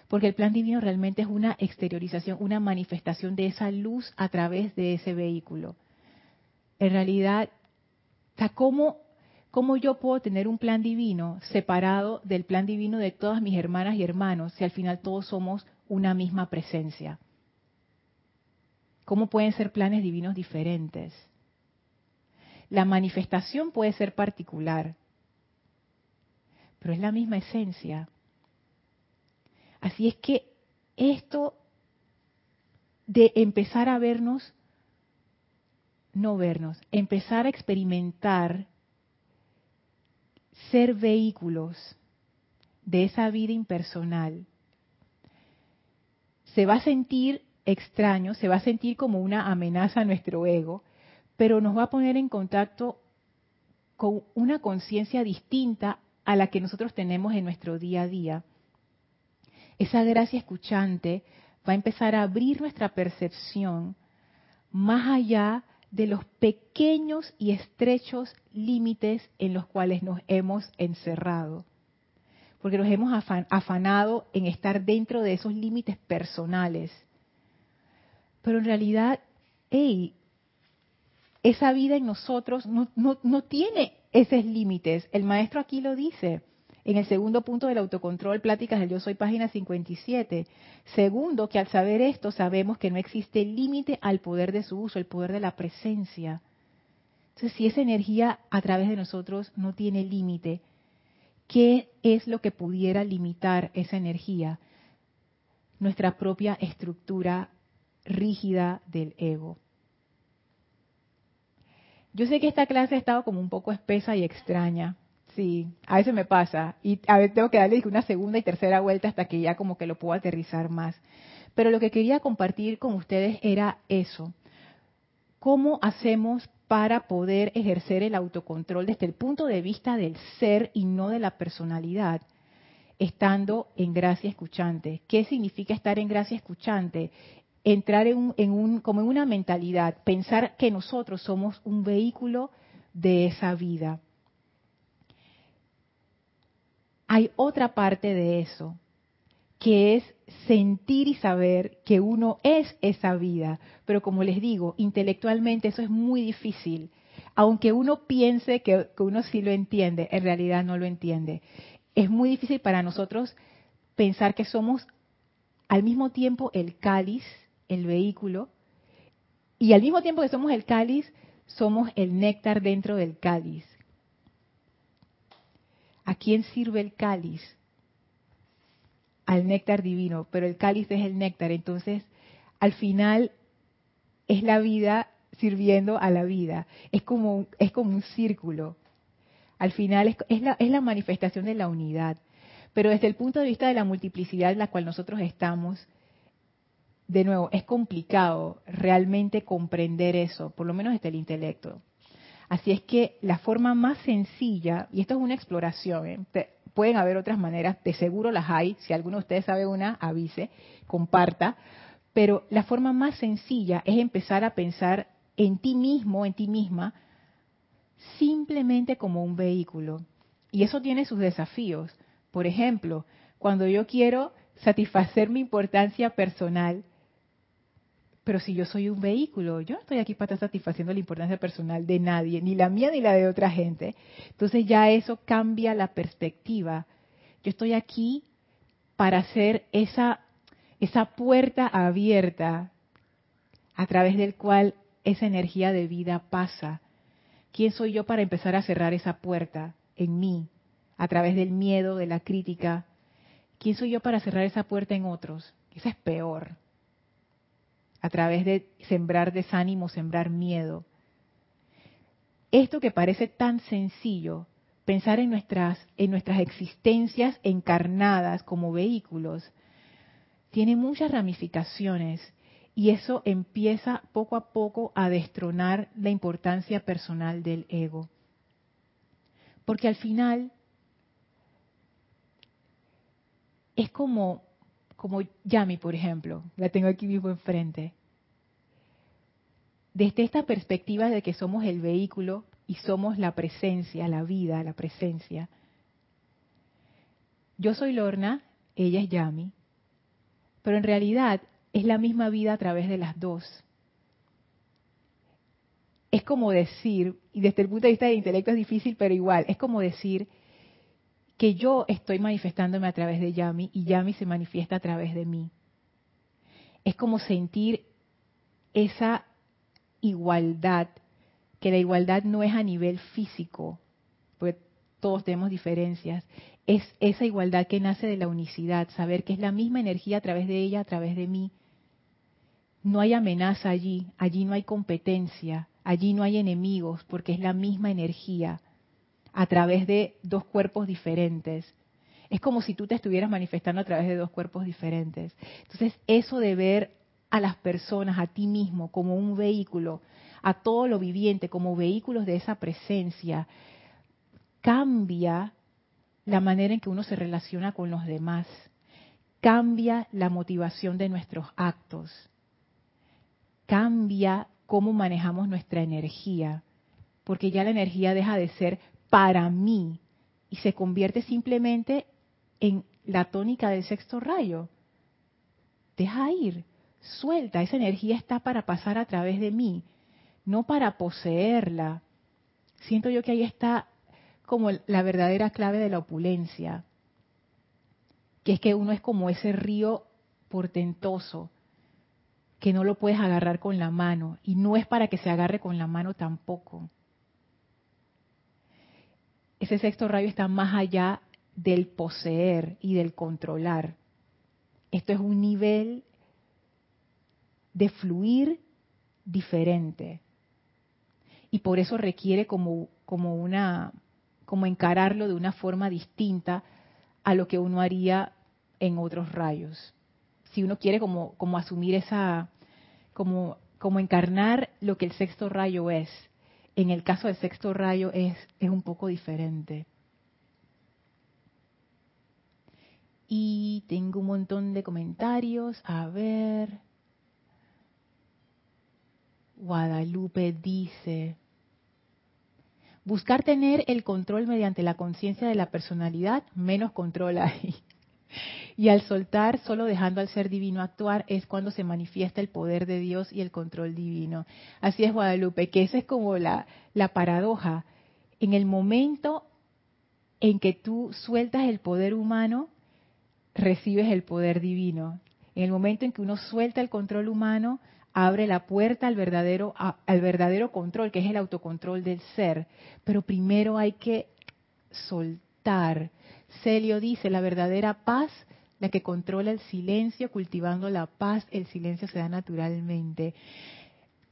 porque el plan divino realmente es una exteriorización, una manifestación de esa luz a través de ese vehículo. En realidad, o sea, ¿cómo, ¿cómo yo puedo tener un plan divino separado del plan divino de todas mis hermanas y hermanos si al final todos somos una misma presencia? ¿Cómo pueden ser planes divinos diferentes? La manifestación puede ser particular, pero es la misma esencia. Así es que esto de empezar a vernos, no vernos, empezar a experimentar ser vehículos de esa vida impersonal, se va a sentir extraño, se va a sentir como una amenaza a nuestro ego, pero nos va a poner en contacto con una conciencia distinta a la que nosotros tenemos en nuestro día a día. Esa gracia escuchante va a empezar a abrir nuestra percepción más allá de los pequeños y estrechos límites en los cuales nos hemos encerrado. Porque nos hemos afanado en estar dentro de esos límites personales pero en realidad, hey, esa vida en nosotros no, tiene esos límites. El maestro aquí lo dice en el segundo punto del autocontrol, Pláticas del Yo Soy, página 57. Segundo, que al saber esto sabemos que no existe límite al poder de su uso, el poder de la presencia. Entonces, si esa energía a través de nosotros no tiene límite, ¿qué es lo que pudiera limitar esa energía? Nuestra propia estructura rígida del ego. Yo sé que esta clase ha estado como un poco espesa y extraña. Sí, a veces me pasa. Y a veces tengo que darle una segunda y tercera vuelta hasta que ya como que lo puedo aterrizar más. Pero lo que quería compartir con ustedes era eso. ¿Cómo hacemos para poder ejercer el autocontrol desde el punto de vista del ser y no de la personalidad? Estando en gracia escuchante. ¿Qué significa estar en gracia escuchante? Entrar en, un, como en una mentalidad, pensar que nosotros somos un vehículo de esa vida. Hay otra parte de eso, que es sentir y saber que uno es esa vida. Pero como les digo, intelectualmente eso es muy difícil. Aunque uno piense que, que uno sí lo entiende, en realidad no lo entiende. Es muy difícil para nosotros pensar que somos al mismo tiempo el cáliz el vehículo, y al mismo tiempo que somos el cáliz, somos el néctar dentro del cáliz. ¿A quién sirve el cáliz? Al néctar divino, pero el cáliz es el néctar, entonces al final es la vida sirviendo a la vida. Es como, es como un círculo. Al final es, es, la, es la manifestación de la unidad. Pero desde el punto de vista de la multiplicidad en la cual nosotros estamos, de nuevo, es complicado realmente comprender eso, por lo menos desde el intelecto. Así es que la forma más sencilla, y esto es una exploración, ¿eh? pueden haber otras maneras, de seguro las hay, si alguno de ustedes sabe una, avise, comparta, pero la forma más sencilla es empezar a pensar en ti mismo, en ti misma, simplemente como un vehículo. Y eso tiene sus desafíos. Por ejemplo, cuando yo quiero satisfacer mi importancia personal, Pero si yo soy un vehículo, yo no estoy aquí para estar satisfaciendo la importancia personal de nadie, ni la mía ni la de otra gente. Entonces ya eso cambia la perspectiva. Yo estoy aquí para hacer esa, esa puerta abierta a través del cual esa energía de vida pasa. ¿Quién soy yo para empezar a cerrar esa puerta en mí a través del miedo, de la crítica? ¿Quién soy yo para cerrar esa puerta en otros? Esa es peor a través de sembrar desánimo, sembrar miedo. Esto que parece tan sencillo, pensar en nuestras, en nuestras existencias encarnadas como vehículos, tiene muchas ramificaciones y eso empieza poco a poco a destronar la importancia personal del ego. Porque al final es como como Yami, por ejemplo, la tengo aquí mismo enfrente. Desde esta perspectiva de que somos el vehículo y somos la presencia, la vida, la presencia. Yo soy Lorna, ella es Yami, pero en realidad es la misma vida a través de las dos. Es como decir, y desde el punto de vista del intelecto es difícil, pero igual, es como decir que yo estoy manifestándome a través de Yami y Yami se manifiesta a través de mí. Es como sentir esa igualdad, que la igualdad no es a nivel físico, porque todos tenemos diferencias, es esa igualdad que nace de la unicidad, saber que es la misma energía a través de ella, a través de mí. No hay amenaza allí, allí no hay competencia, allí no hay enemigos, porque es la misma energía a través de dos cuerpos diferentes. Es como si tú te estuvieras manifestando a través de dos cuerpos diferentes. Entonces, eso de ver a las personas, a ti mismo, como un vehículo, a todo lo viviente, como vehículos de esa presencia, cambia la manera en que uno se relaciona con los demás, cambia la motivación de nuestros actos, cambia cómo manejamos nuestra energía, porque ya la energía deja de ser para mí y se convierte simplemente en la tónica del sexto rayo. Deja ir, suelta, esa energía está para pasar a través de mí, no para poseerla. Siento yo que ahí está como la verdadera clave de la opulencia, que es que uno es como ese río portentoso, que no lo puedes agarrar con la mano, y no es para que se agarre con la mano tampoco ese sexto rayo está más allá del poseer y del controlar. Esto es un nivel de fluir diferente. Y por eso requiere como, como una, como encararlo de una forma distinta a lo que uno haría en otros rayos. Si uno quiere como, como asumir esa, como, como encarnar lo que el sexto rayo es, en el caso del sexto rayo es, es un poco diferente. Y tengo un montón de comentarios. A ver. Guadalupe dice, buscar tener el control mediante la conciencia de la personalidad, menos control hay. Y al soltar, solo dejando al ser divino actuar, es cuando se manifiesta el poder de Dios y el control divino. Así es, Guadalupe, que esa es como la, la paradoja. En el momento en que tú sueltas el poder humano, recibes el poder divino. En el momento en que uno suelta el control humano, abre la puerta al verdadero, al verdadero control, que es el autocontrol del ser. Pero primero hay que soltar. Celio dice, la verdadera paz la que controla el silencio, cultivando la paz, el silencio se da naturalmente.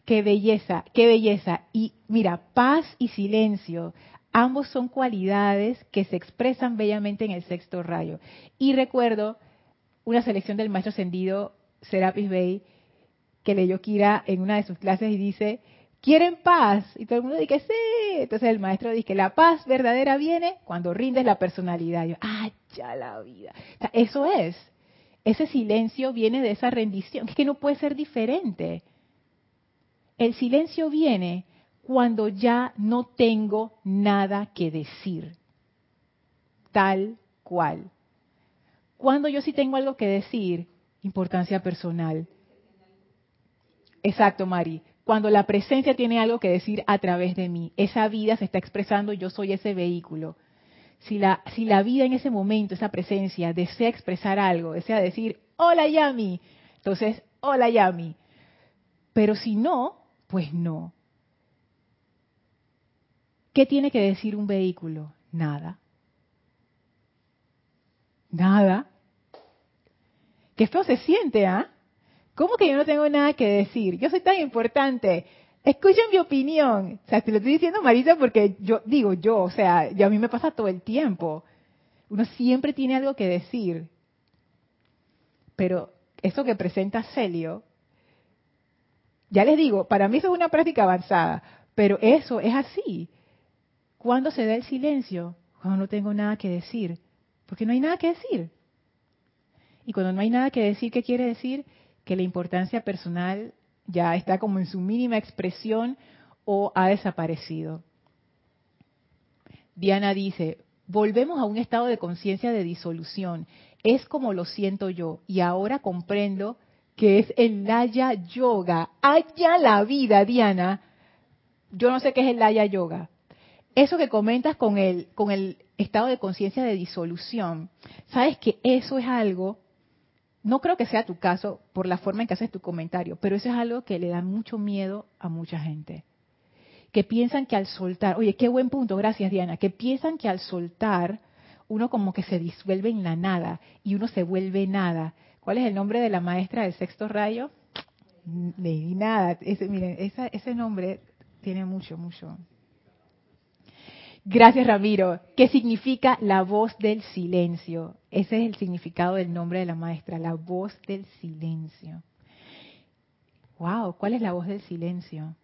Qué belleza, qué belleza. Y mira, paz y silencio, ambos son cualidades que se expresan bellamente en el sexto rayo. Y recuerdo una selección del maestro ascendido Serapis Bey que leyó Kira en una de sus clases y dice, ¿quieren paz? Y todo el mundo dice, sí. Entonces el maestro dice que la paz verdadera viene cuando rindes la personalidad. yo, ah, ya la vida. eso es. Ese silencio viene de esa rendición. Es que no puede ser diferente. El silencio viene cuando ya no tengo nada que decir. Tal cual. Cuando yo sí tengo algo que decir, importancia personal. exacto, Mari. Cuando la presencia tiene algo que decir a través de mí, esa vida se está expresando, yo soy ese vehículo. Si la, si la vida en ese momento, esa presencia, desea expresar algo, desea decir, hola Yami, entonces, hola Yami. Pero si no, pues no. ¿Qué tiene que decir un vehículo? Nada. Nada. Qué feo se siente, ¿ah? ¿Cómo que yo no tengo nada que decir? Yo soy tan importante. Escuchen mi opinión. O sea, te lo estoy diciendo, Marisa, porque yo digo yo, o sea, a mí me pasa todo el tiempo. Uno siempre tiene algo que decir. Pero eso que presenta Celio, ya les digo, para mí eso es una práctica avanzada, pero eso es así. ¿Cuándo se da el silencio? Cuando no tengo nada que decir. Porque no hay nada que decir. Y cuando no hay nada que decir, ¿qué quiere decir? Que la importancia personal ya está como en su mínima expresión o ha desaparecido. Diana dice, volvemos a un estado de conciencia de disolución. Es como lo siento yo y ahora comprendo que es el Laya Yoga. Allá la vida, Diana. Yo no sé qué es el Laya Yoga, eso que comentas con el, con el estado de conciencia de disolución, sabes que eso es algo, no creo que sea tu caso por la forma en que haces tu comentario, pero eso es algo que le da mucho miedo a mucha gente. Que piensan que al soltar, oye, qué buen punto, gracias Diana, que piensan que al soltar uno como que se disuelve en la nada y uno se vuelve nada. ¿Cuál es el nombre de la maestra del sexto rayo? Ni nada. Ese, miren, ese nombre tiene mucho, mucho, Gracias, Ramiro. ¿Qué significa la voz del silencio? Ese es el significado del nombre de la maestra, la voz del silencio. Wow, ¿cuál es la voz del silencio?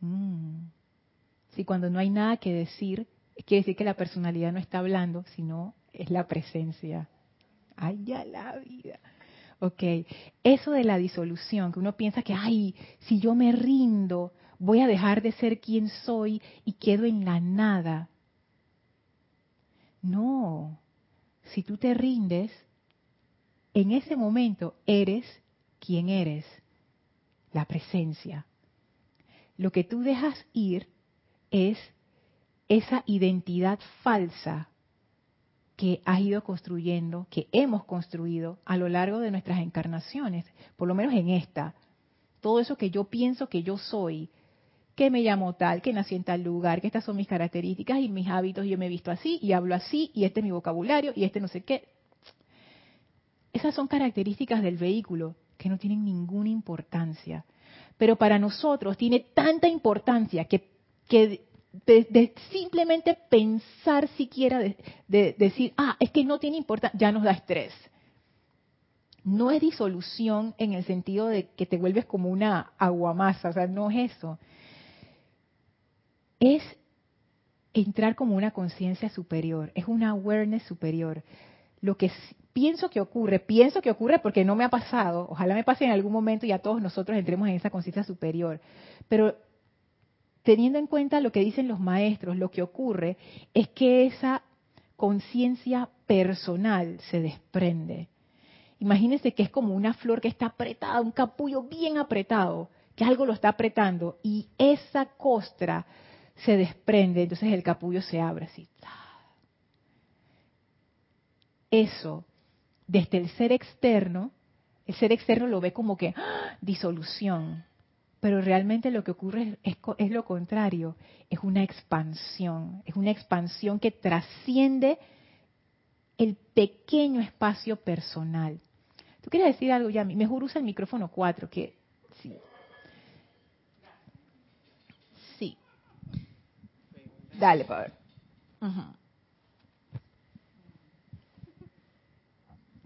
Mm. Si cuando no hay nada que decir, quiere decir que la personalidad no está hablando, sino es la presencia. Ay, ya la vida. Ok, eso de la disolución, que uno piensa que, ay, si yo me rindo, voy a dejar de ser quien soy y quedo en la nada. No, si tú te rindes, en ese momento eres quien eres, la presencia. Lo que tú dejas ir es esa identidad falsa que has ido construyendo, que hemos construido a lo largo de nuestras encarnaciones, por lo menos en esta. Todo eso que yo pienso que yo soy, que me llamo tal, que nací en tal lugar, que estas son mis características y mis hábitos, yo me he visto así y hablo así y este es mi vocabulario y este no sé qué. Esas son características del vehículo que no tienen ninguna importancia. Pero para nosotros tiene tanta importancia que, de, simplemente pensar siquiera de, decir, ah, es que no tiene importancia, ya nos da estrés. No es disolución en el sentido de que te vuelves como una aguamasa, o sea, no es eso es entrar como una conciencia superior, es una awareness superior. Lo que pienso que ocurre, pienso que ocurre porque no me ha pasado, ojalá me pase en algún momento y a todos nosotros entremos en esa conciencia superior, pero teniendo en cuenta lo que dicen los maestros, lo que ocurre es que esa conciencia personal se desprende. Imagínense que es como una flor que está apretada, un capullo bien apretado, que algo lo está apretando y esa costra se desprende, entonces el capullo se abre así. Eso, desde el ser externo, el ser externo lo ve como que ¡ah! disolución, pero realmente lo que ocurre es, es, lo contrario, es una expansión, es una expansión que trasciende el pequeño espacio personal. ¿Tú quieres decir algo, ya? Mejor usa el micrófono 4, que sí, Dale, Pablo.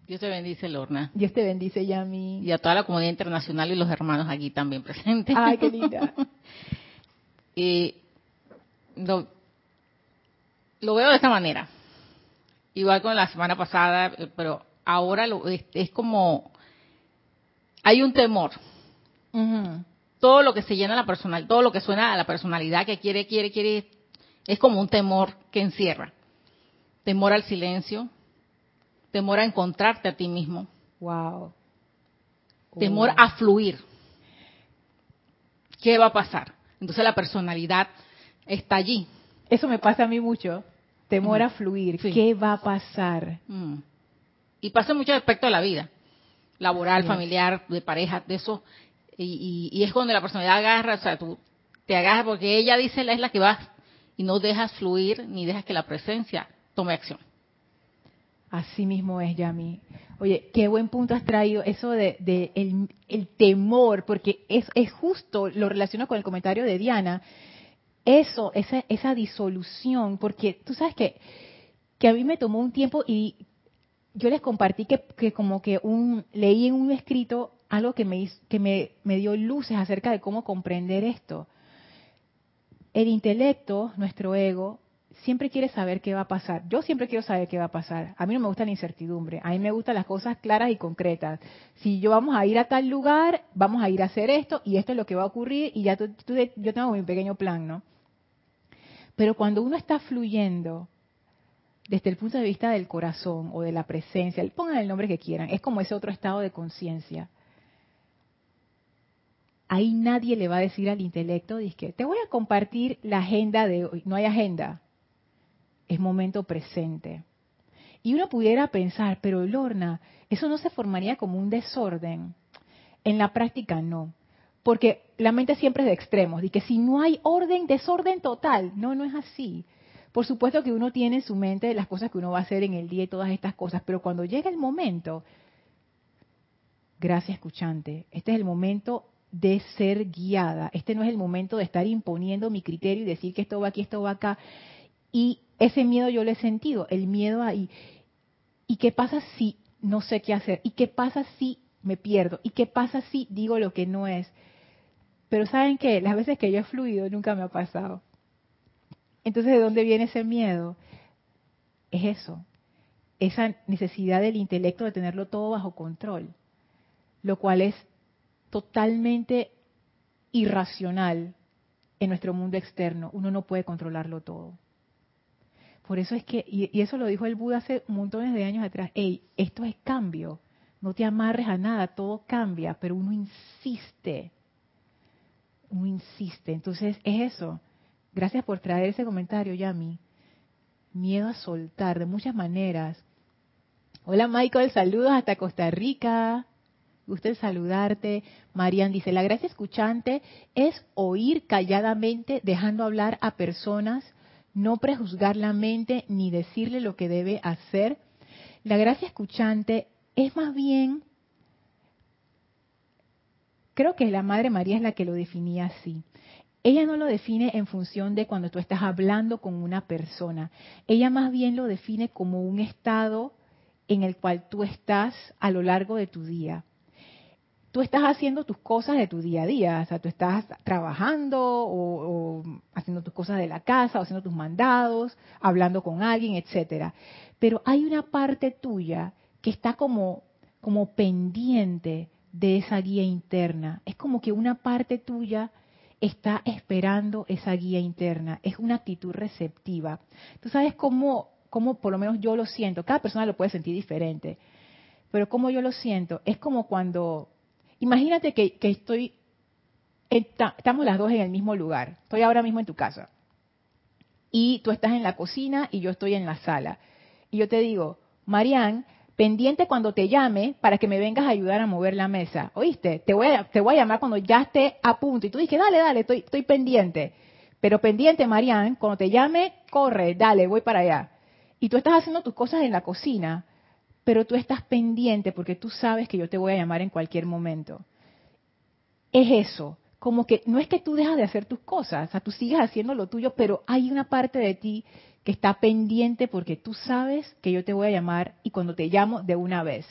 Dios te bendice, Lorna. Dios te bendice, Yami. Y a toda la comunidad internacional y los hermanos aquí también presentes. Ay, qué linda. lo, veo de esta manera. Igual con la semana pasada, pero ahora lo, es, como... Hay un temor. Todo lo que se llena la personal, todo lo que suena a la personalidad que quiere, quiere, quiere es como un temor que encierra. Temor al silencio, temor a encontrarte a ti mismo. Wow. temor Oh. a fluir. ¿Qué va a pasar? Entonces la personalidad está allí. Eso me pasa a mí mucho. Temor a fluir. Sí. ¿Qué va a pasar? Mm. Y pasa en muchos aspectos de la vida, laboral, familiar, de pareja, de eso. Y, y- y es cuando la personalidad agarra, o sea, tú te agarras porque ella dice es la que va y no dejas fluir ni dejas que la presencia tome acción. Así mismo es, Yami. Oye, qué buen punto has traído eso de, el, temor, porque es, es justo, lo relaciono con el comentario de Diana, eso, esa, esa disolución, porque tú sabes que, que a mí me tomó un tiempo y yo les compartí que, que como que un, leí en un escrito algo que me, que me dio luces acerca de cómo comprender esto. El intelecto, nuestro ego, siempre quiere saber qué va a pasar. Yo siempre quiero saber qué va a pasar. A mí no me gusta la incertidumbre. A mí me gustan las cosas claras y concretas. Si yo vamos a ir a tal lugar, vamos a ir a hacer esto y esto es lo que va a ocurrir y ya yo tengo mi pequeño plan, ¿no? Pero cuando uno está fluyendo desde el punto de vista del corazón o de la presencia, pongan el nombre que quieran, es como ese otro estado de conciencia. Ahí nadie le va a decir al intelecto, que te voy a compartir la agenda de hoy. No hay agenda, es momento presente. Y uno pudiera pensar, pero Lorna, eso no se formaría como un desorden. En la práctica no, porque la mente siempre es de extremos, y que si no hay orden, desorden total. No, no es así. Por supuesto que uno tiene en su mente las cosas que uno va a hacer en el día y todas estas cosas, pero cuando llega el momento, gracias escuchante, este es el momento de ser guiada. Este no es el momento de estar imponiendo mi criterio y decir que esto va aquí, esto va acá. Y ese miedo yo lo he sentido, el miedo ahí. ¿Y qué pasa si no sé qué hacer? ¿Y qué pasa si me pierdo? ¿Y qué pasa si digo lo que no es? Pero saben que las veces que yo he fluido nunca me ha pasado. Entonces, ¿de dónde viene ese miedo? Es eso, esa necesidad del intelecto de tenerlo todo bajo control, lo cual es totalmente irracional en nuestro mundo externo. Uno no puede controlarlo todo. Por eso es que, y, eso lo dijo el Buda hace montones de años atrás, hey, esto es cambio, no te amarres a nada, todo cambia, pero uno insiste, uno insiste. Entonces es eso. Gracias por traer ese comentario, Yami. Miedo a soltar de muchas maneras. Hola Michael, saludos hasta Costa Rica. Gusto saludarte. Marian dice, la gracia escuchante es oír calladamente, dejando hablar a personas, no prejuzgar la mente ni decirle lo que debe hacer. La gracia escuchante es más bien, creo que la Madre María es la que lo definía así. Ella no lo define en función de cuando tú estás hablando con una persona. Ella más bien lo define como un estado en el cual tú estás a lo largo de tu día tú estás haciendo tus cosas de tu día a día, o sea, tú estás trabajando o, haciendo tus cosas de la casa, o haciendo tus mandados, hablando con alguien, etcétera. Pero hay una parte tuya que está como, como pendiente de esa guía interna. Es como que una parte tuya está esperando esa guía interna. Es una actitud receptiva. Tú sabes cómo, cómo por lo menos yo lo siento. Cada persona lo puede sentir diferente. Pero como yo lo siento, es como cuando Imagínate que, estoy, estamos las dos en el mismo lugar. Estoy ahora mismo en tu casa. Y tú estás en la cocina y yo estoy en la sala. Y yo te digo, Marian, pendiente cuando te llame para que me vengas a ayudar a mover la mesa. ¿Oíste? Te voy a, te voy a llamar cuando ya esté a punto. Y tú dices, dale, dale, estoy, estoy pendiente. Pero pendiente, Marian, cuando te llame, corre, dale, voy para allá. Y tú estás haciendo tus cosas en la cocina pero tú estás pendiente porque tú sabes que yo te voy a llamar en cualquier momento. Es eso, como que no es que tú dejas de hacer tus cosas, o sea, tú sigues haciendo lo tuyo, pero hay una parte de ti que está pendiente porque tú sabes que yo te voy a llamar y cuando te llamo de una vez.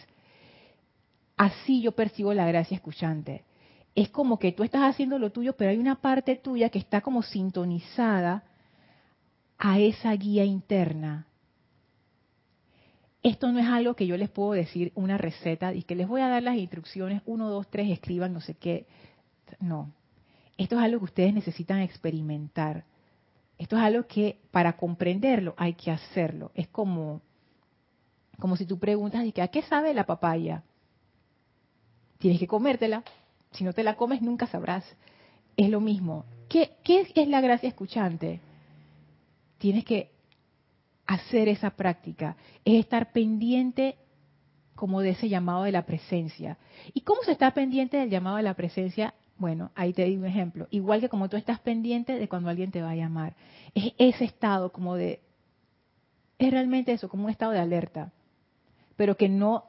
Así yo percibo la gracia escuchante. Es como que tú estás haciendo lo tuyo, pero hay una parte tuya que está como sintonizada a esa guía interna esto no es algo que yo les puedo decir una receta y que les voy a dar las instrucciones, uno, dos, tres, escriban, no sé qué. No. Esto es algo que ustedes necesitan experimentar. Esto es algo que para comprenderlo hay que hacerlo. Es como, como si tú preguntas, ¿a qué sabe la papaya? tienes que comértela. Si no te la comes, nunca sabrás. Es lo mismo. ¿Qué, qué es la gracia escuchante? Tienes que hacer esa práctica. Es estar pendiente como de ese llamado de la presencia. ¿Y cómo se está pendiente del llamado de la presencia? Bueno, ahí te doy un ejemplo. Igual que como tú estás pendiente de cuando alguien te va a llamar. Es ese estado como de... Es realmente eso, como un estado de alerta. Pero que no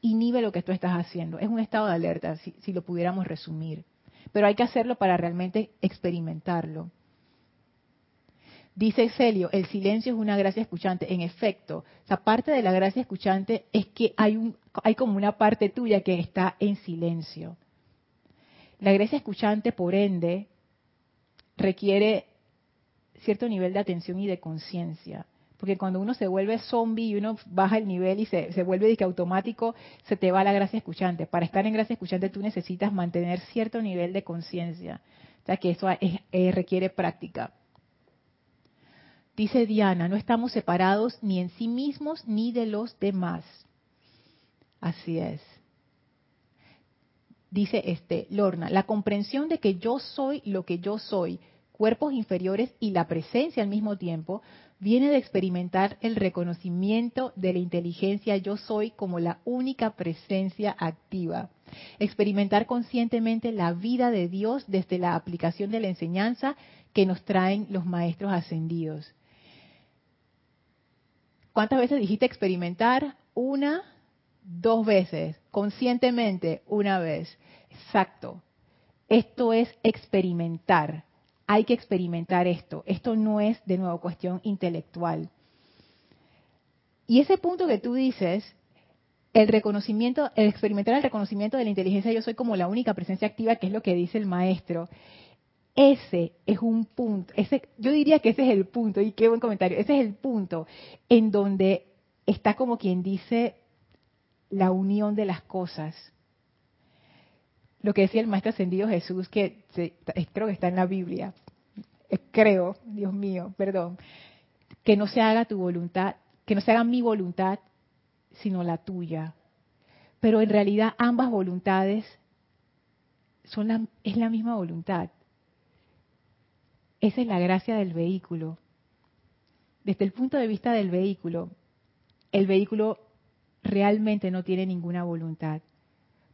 inhibe lo que tú estás haciendo. Es un estado de alerta, si, si lo pudiéramos resumir. Pero hay que hacerlo para realmente experimentarlo. Dice Celio, el silencio es una gracia escuchante. En efecto, la parte de la gracia escuchante es que hay, un, hay como una parte tuya que está en silencio. La gracia escuchante, por ende, requiere cierto nivel de atención y de conciencia. Porque cuando uno se vuelve zombie y uno baja el nivel y se, vuelve que automático, se te va la gracia escuchante. Para estar en gracia escuchante tú necesitas mantener cierto nivel de conciencia. O sea que eso requiere práctica. Dice Diana, no estamos separados ni en sí mismos ni de los demás. Así es. Dice este Lorna, la comprensión de que yo soy lo que yo soy, cuerpos inferiores y la presencia al mismo tiempo, viene de experimentar el reconocimiento de la inteligencia yo soy como la única presencia activa. Experimentar conscientemente la vida de Dios desde la aplicación de la enseñanza que nos traen los maestros ascendidos. ¿Cuántas veces dijiste experimentar? Una, dos veces. Conscientemente, una vez. Exacto. Esto es experimentar. Hay que experimentar esto. Esto no es, de nuevo, cuestión intelectual. Y ese punto que tú dices, el reconocimiento, el experimentar el reconocimiento de la inteligencia, yo soy como la única presencia activa, que es lo que dice el maestro. Ese es un punto, yo diría que ese es el punto, y qué buen comentario, ese es el punto en donde está como quien dice la unión de las cosas. Lo que decía el Maestro Ascendido Jesús, que creo que está en la Biblia, creo, Dios mío, perdón, que no se haga tu voluntad, que no se haga mi voluntad, sino la tuya. Pero en realidad ambas voluntades son es la misma voluntad. Esa es la gracia del vehículo. Desde el punto de vista del vehículo, el vehículo realmente no tiene ninguna voluntad,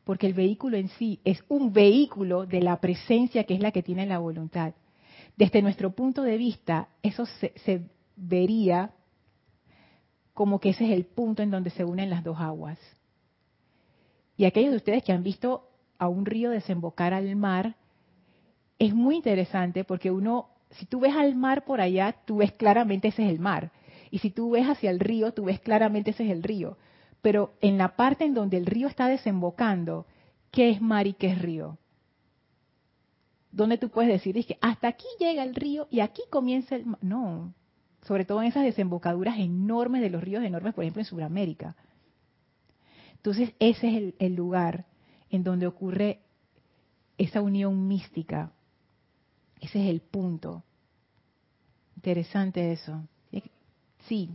porque el vehículo en sí es un vehículo de la presencia que es la que tiene la voluntad. Desde nuestro punto de vista, eso se, se vería como que ese es el punto en donde se unen las dos aguas. Y aquellos de ustedes que han visto a un río desembocar al mar, es muy interesante porque uno si tú ves al mar por allá, tú ves claramente ese es el mar. Y si tú ves hacia el río, tú ves claramente ese es el río. Pero en la parte en donde el río está desembocando, ¿qué es mar y qué es río? Donde tú puedes decir, es que hasta aquí llega el río y aquí comienza el mar. No, sobre todo en esas desembocaduras enormes de los ríos enormes, por ejemplo, en Sudamérica. Entonces, ese es el, el lugar en donde ocurre esa unión mística ese es el punto. Interesante eso. Sí.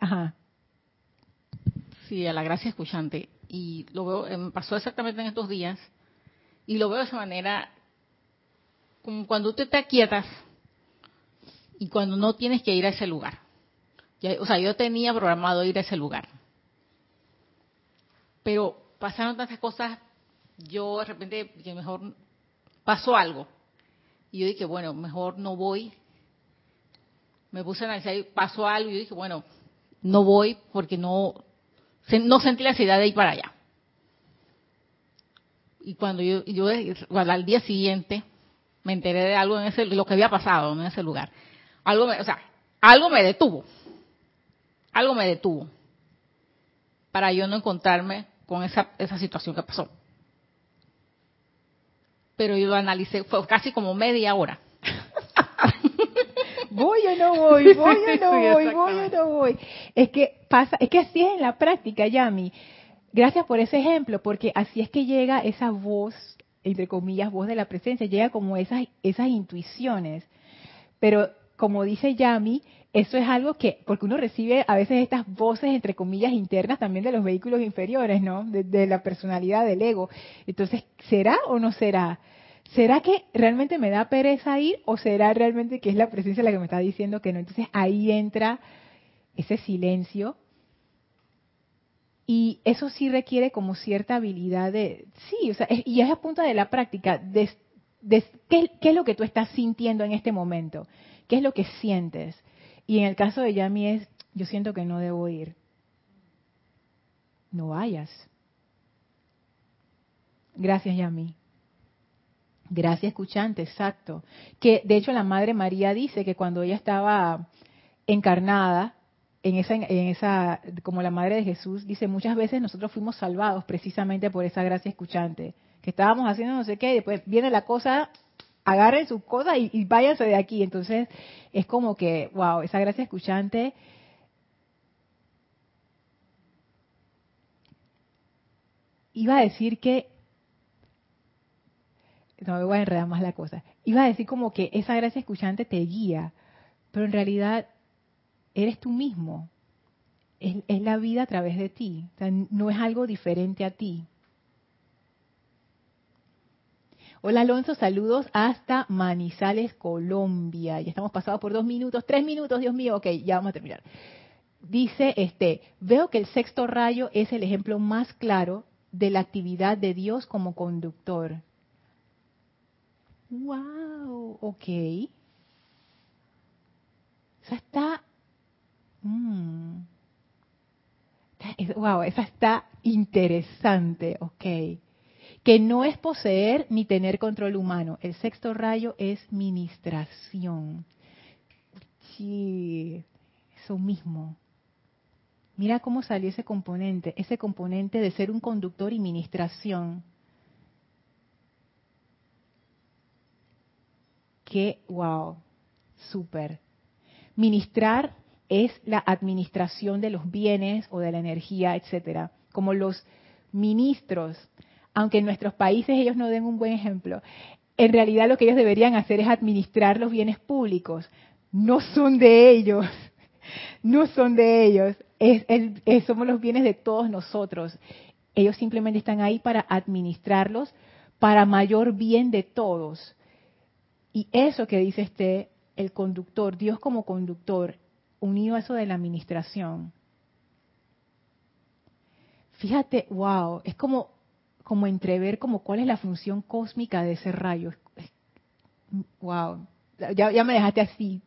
Ajá. Sí, a la gracia escuchante. Y lo veo, em, pasó exactamente en estos días. Y lo veo de esa manera, como cuando tú te aquietas y cuando no tienes que ir a ese lugar. o sea, yo tenía programado ir a ese lugar. Pero pasaron tantas cosas yo de repente que mejor pasó algo. Y yo dije, bueno, mejor no voy. Me puse a analizar, pasó algo y yo dije, bueno, no voy porque no, no sentí la necesidad de ir para allá. Y cuando yo, yo al día siguiente me enteré de algo en ese, lo que había pasado en ese lugar. Algo me, o sea, algo me detuvo. Algo me detuvo. Para yo no encontrarme con esa, esa situación que pasó pero yo lo analicé, fue casi como media hora. voy o no voy, voy o no voy, voy o no voy. Es que pasa, es que así es en la práctica, Yami. Gracias por ese ejemplo, porque así es que llega esa voz, entre comillas, voz de la presencia, llega como esas, esas intuiciones. Pero como dice Yami, eso es algo que, porque uno recibe a veces estas voces, entre comillas, internas también de los vehículos inferiores, ¿no? De, la personalidad del ego. Entonces, ¿será o no será? ¿Será que realmente me da pereza ir o será realmente que es la presencia la que me está diciendo que no? Entonces ahí entra ese silencio y eso sí requiere como cierta habilidad de, sí, o sea, y es a punta de la práctica, de, ¿qué, ¿qué, es lo que tú estás sintiendo en este momento? ¿Qué es lo que sientes? Y en el caso de Yami es, yo siento que no debo ir. No vayas. Gracias, Yami. Gracias, escuchante, exacto. Que de hecho la Madre María dice que cuando ella estaba encarnada, en esa, en esa, como la Madre de Jesús, dice, muchas veces nosotros fuimos salvados precisamente por esa gracia escuchante, que estábamos haciendo no sé qué, y después viene la cosa, agarren sus cosas y, y váyanse de aquí. Entonces, es como que, wow, esa gracia escuchante iba a decir que no me voy a enredar más la cosa. Iba a decir como que esa gracia escuchante te guía, pero en realidad eres tú mismo. Es, la vida a través de ti. no es algo diferente a ti. Hola Alonso, saludos hasta Manizales, Colombia. Ya estamos pasados por dos minutos, tres minutos, Dios mío. Ok, ya vamos a terminar. Dice este, veo que el sexto rayo es el ejemplo más claro de la actividad de Dios como conductor. Wow, ok. Esa está, mm, wow, esa está interesante, ok. Que no es poseer ni tener control humano. El sexto rayo es ministración. Sí, eso mismo. Mira cómo salió ese componente, ese componente de ser un conductor y ministración que, wow, súper. Ministrar es la administración de los bienes o de la energía, etcétera. Como los ministros, aunque en nuestros países ellos no den un buen ejemplo, en realidad lo que ellos deberían hacer es administrar los bienes públicos. No son de ellos, no son de ellos, es, somos los bienes de todos nosotros. Ellos simplemente están ahí para administrarlos para mayor bien de todos. Y eso que dice este, el conductor, Dios como conductor, unido a eso de la administración. Fíjate, wow, es como, como entrever como cuál es la función cósmica de ese rayo. Wow, ya, ya me dejaste así.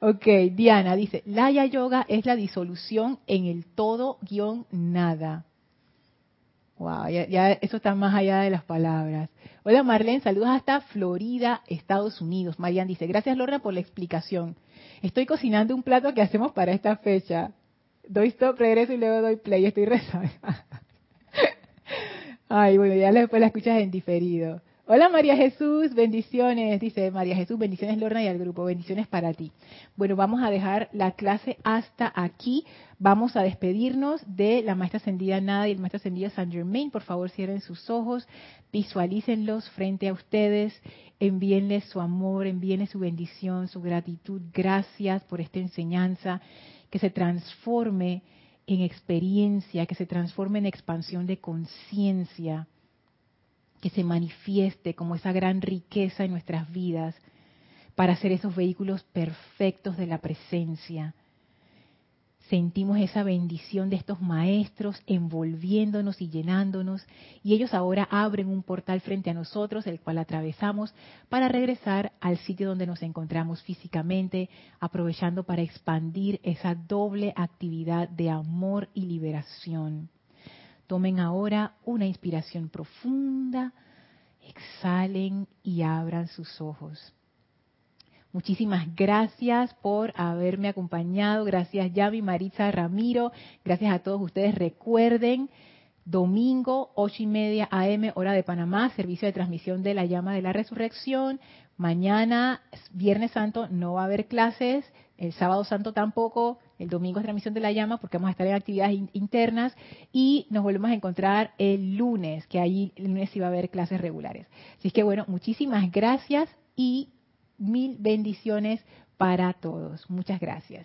Ok, Diana dice, Laya Yoga es la disolución en el todo guion nada. Wow, ya, eso está más allá de las palabras. Hola Marlene, saludos hasta Florida, Estados Unidos. Marian dice, gracias Lorna por la explicación. Estoy cocinando un plato que hacemos para esta fecha. Doy stop, regreso y luego doy play. Estoy rezando. Ay, bueno, ya después la escuchas en diferido. Hola María Jesús, bendiciones, dice María Jesús, bendiciones Lorna y al grupo, bendiciones para ti. Bueno, vamos a dejar la clase hasta aquí. Vamos a despedirnos de la maestra ascendida Nada y el maestro ascendida San Germain. Por favor, cierren sus ojos, visualícenlos frente a ustedes, envíenles su amor, envíenles su bendición, su gratitud. Gracias por esta enseñanza que se transforme en experiencia, que se transforme en expansión de conciencia que se manifieste como esa gran riqueza en nuestras vidas para ser esos vehículos perfectos de la presencia. Sentimos esa bendición de estos maestros envolviéndonos y llenándonos y ellos ahora abren un portal frente a nosotros, el cual atravesamos para regresar al sitio donde nos encontramos físicamente, aprovechando para expandir esa doble actividad de amor y liberación. Tomen ahora una inspiración profunda, exhalen y abran sus ojos. Muchísimas gracias por haberme acompañado. Gracias Yavi, Maritza, Ramiro. Gracias a todos ustedes. Recuerden, domingo, ocho y media AM, hora de Panamá, servicio de transmisión de la llama de la resurrección. Mañana, Viernes Santo, no va a haber clases. El sábado santo tampoco, el domingo es transmisión de la llama porque vamos a estar en actividades internas y nos volvemos a encontrar el lunes, que ahí el lunes sí va a haber clases regulares. Así que bueno, muchísimas gracias y mil bendiciones para todos. Muchas gracias.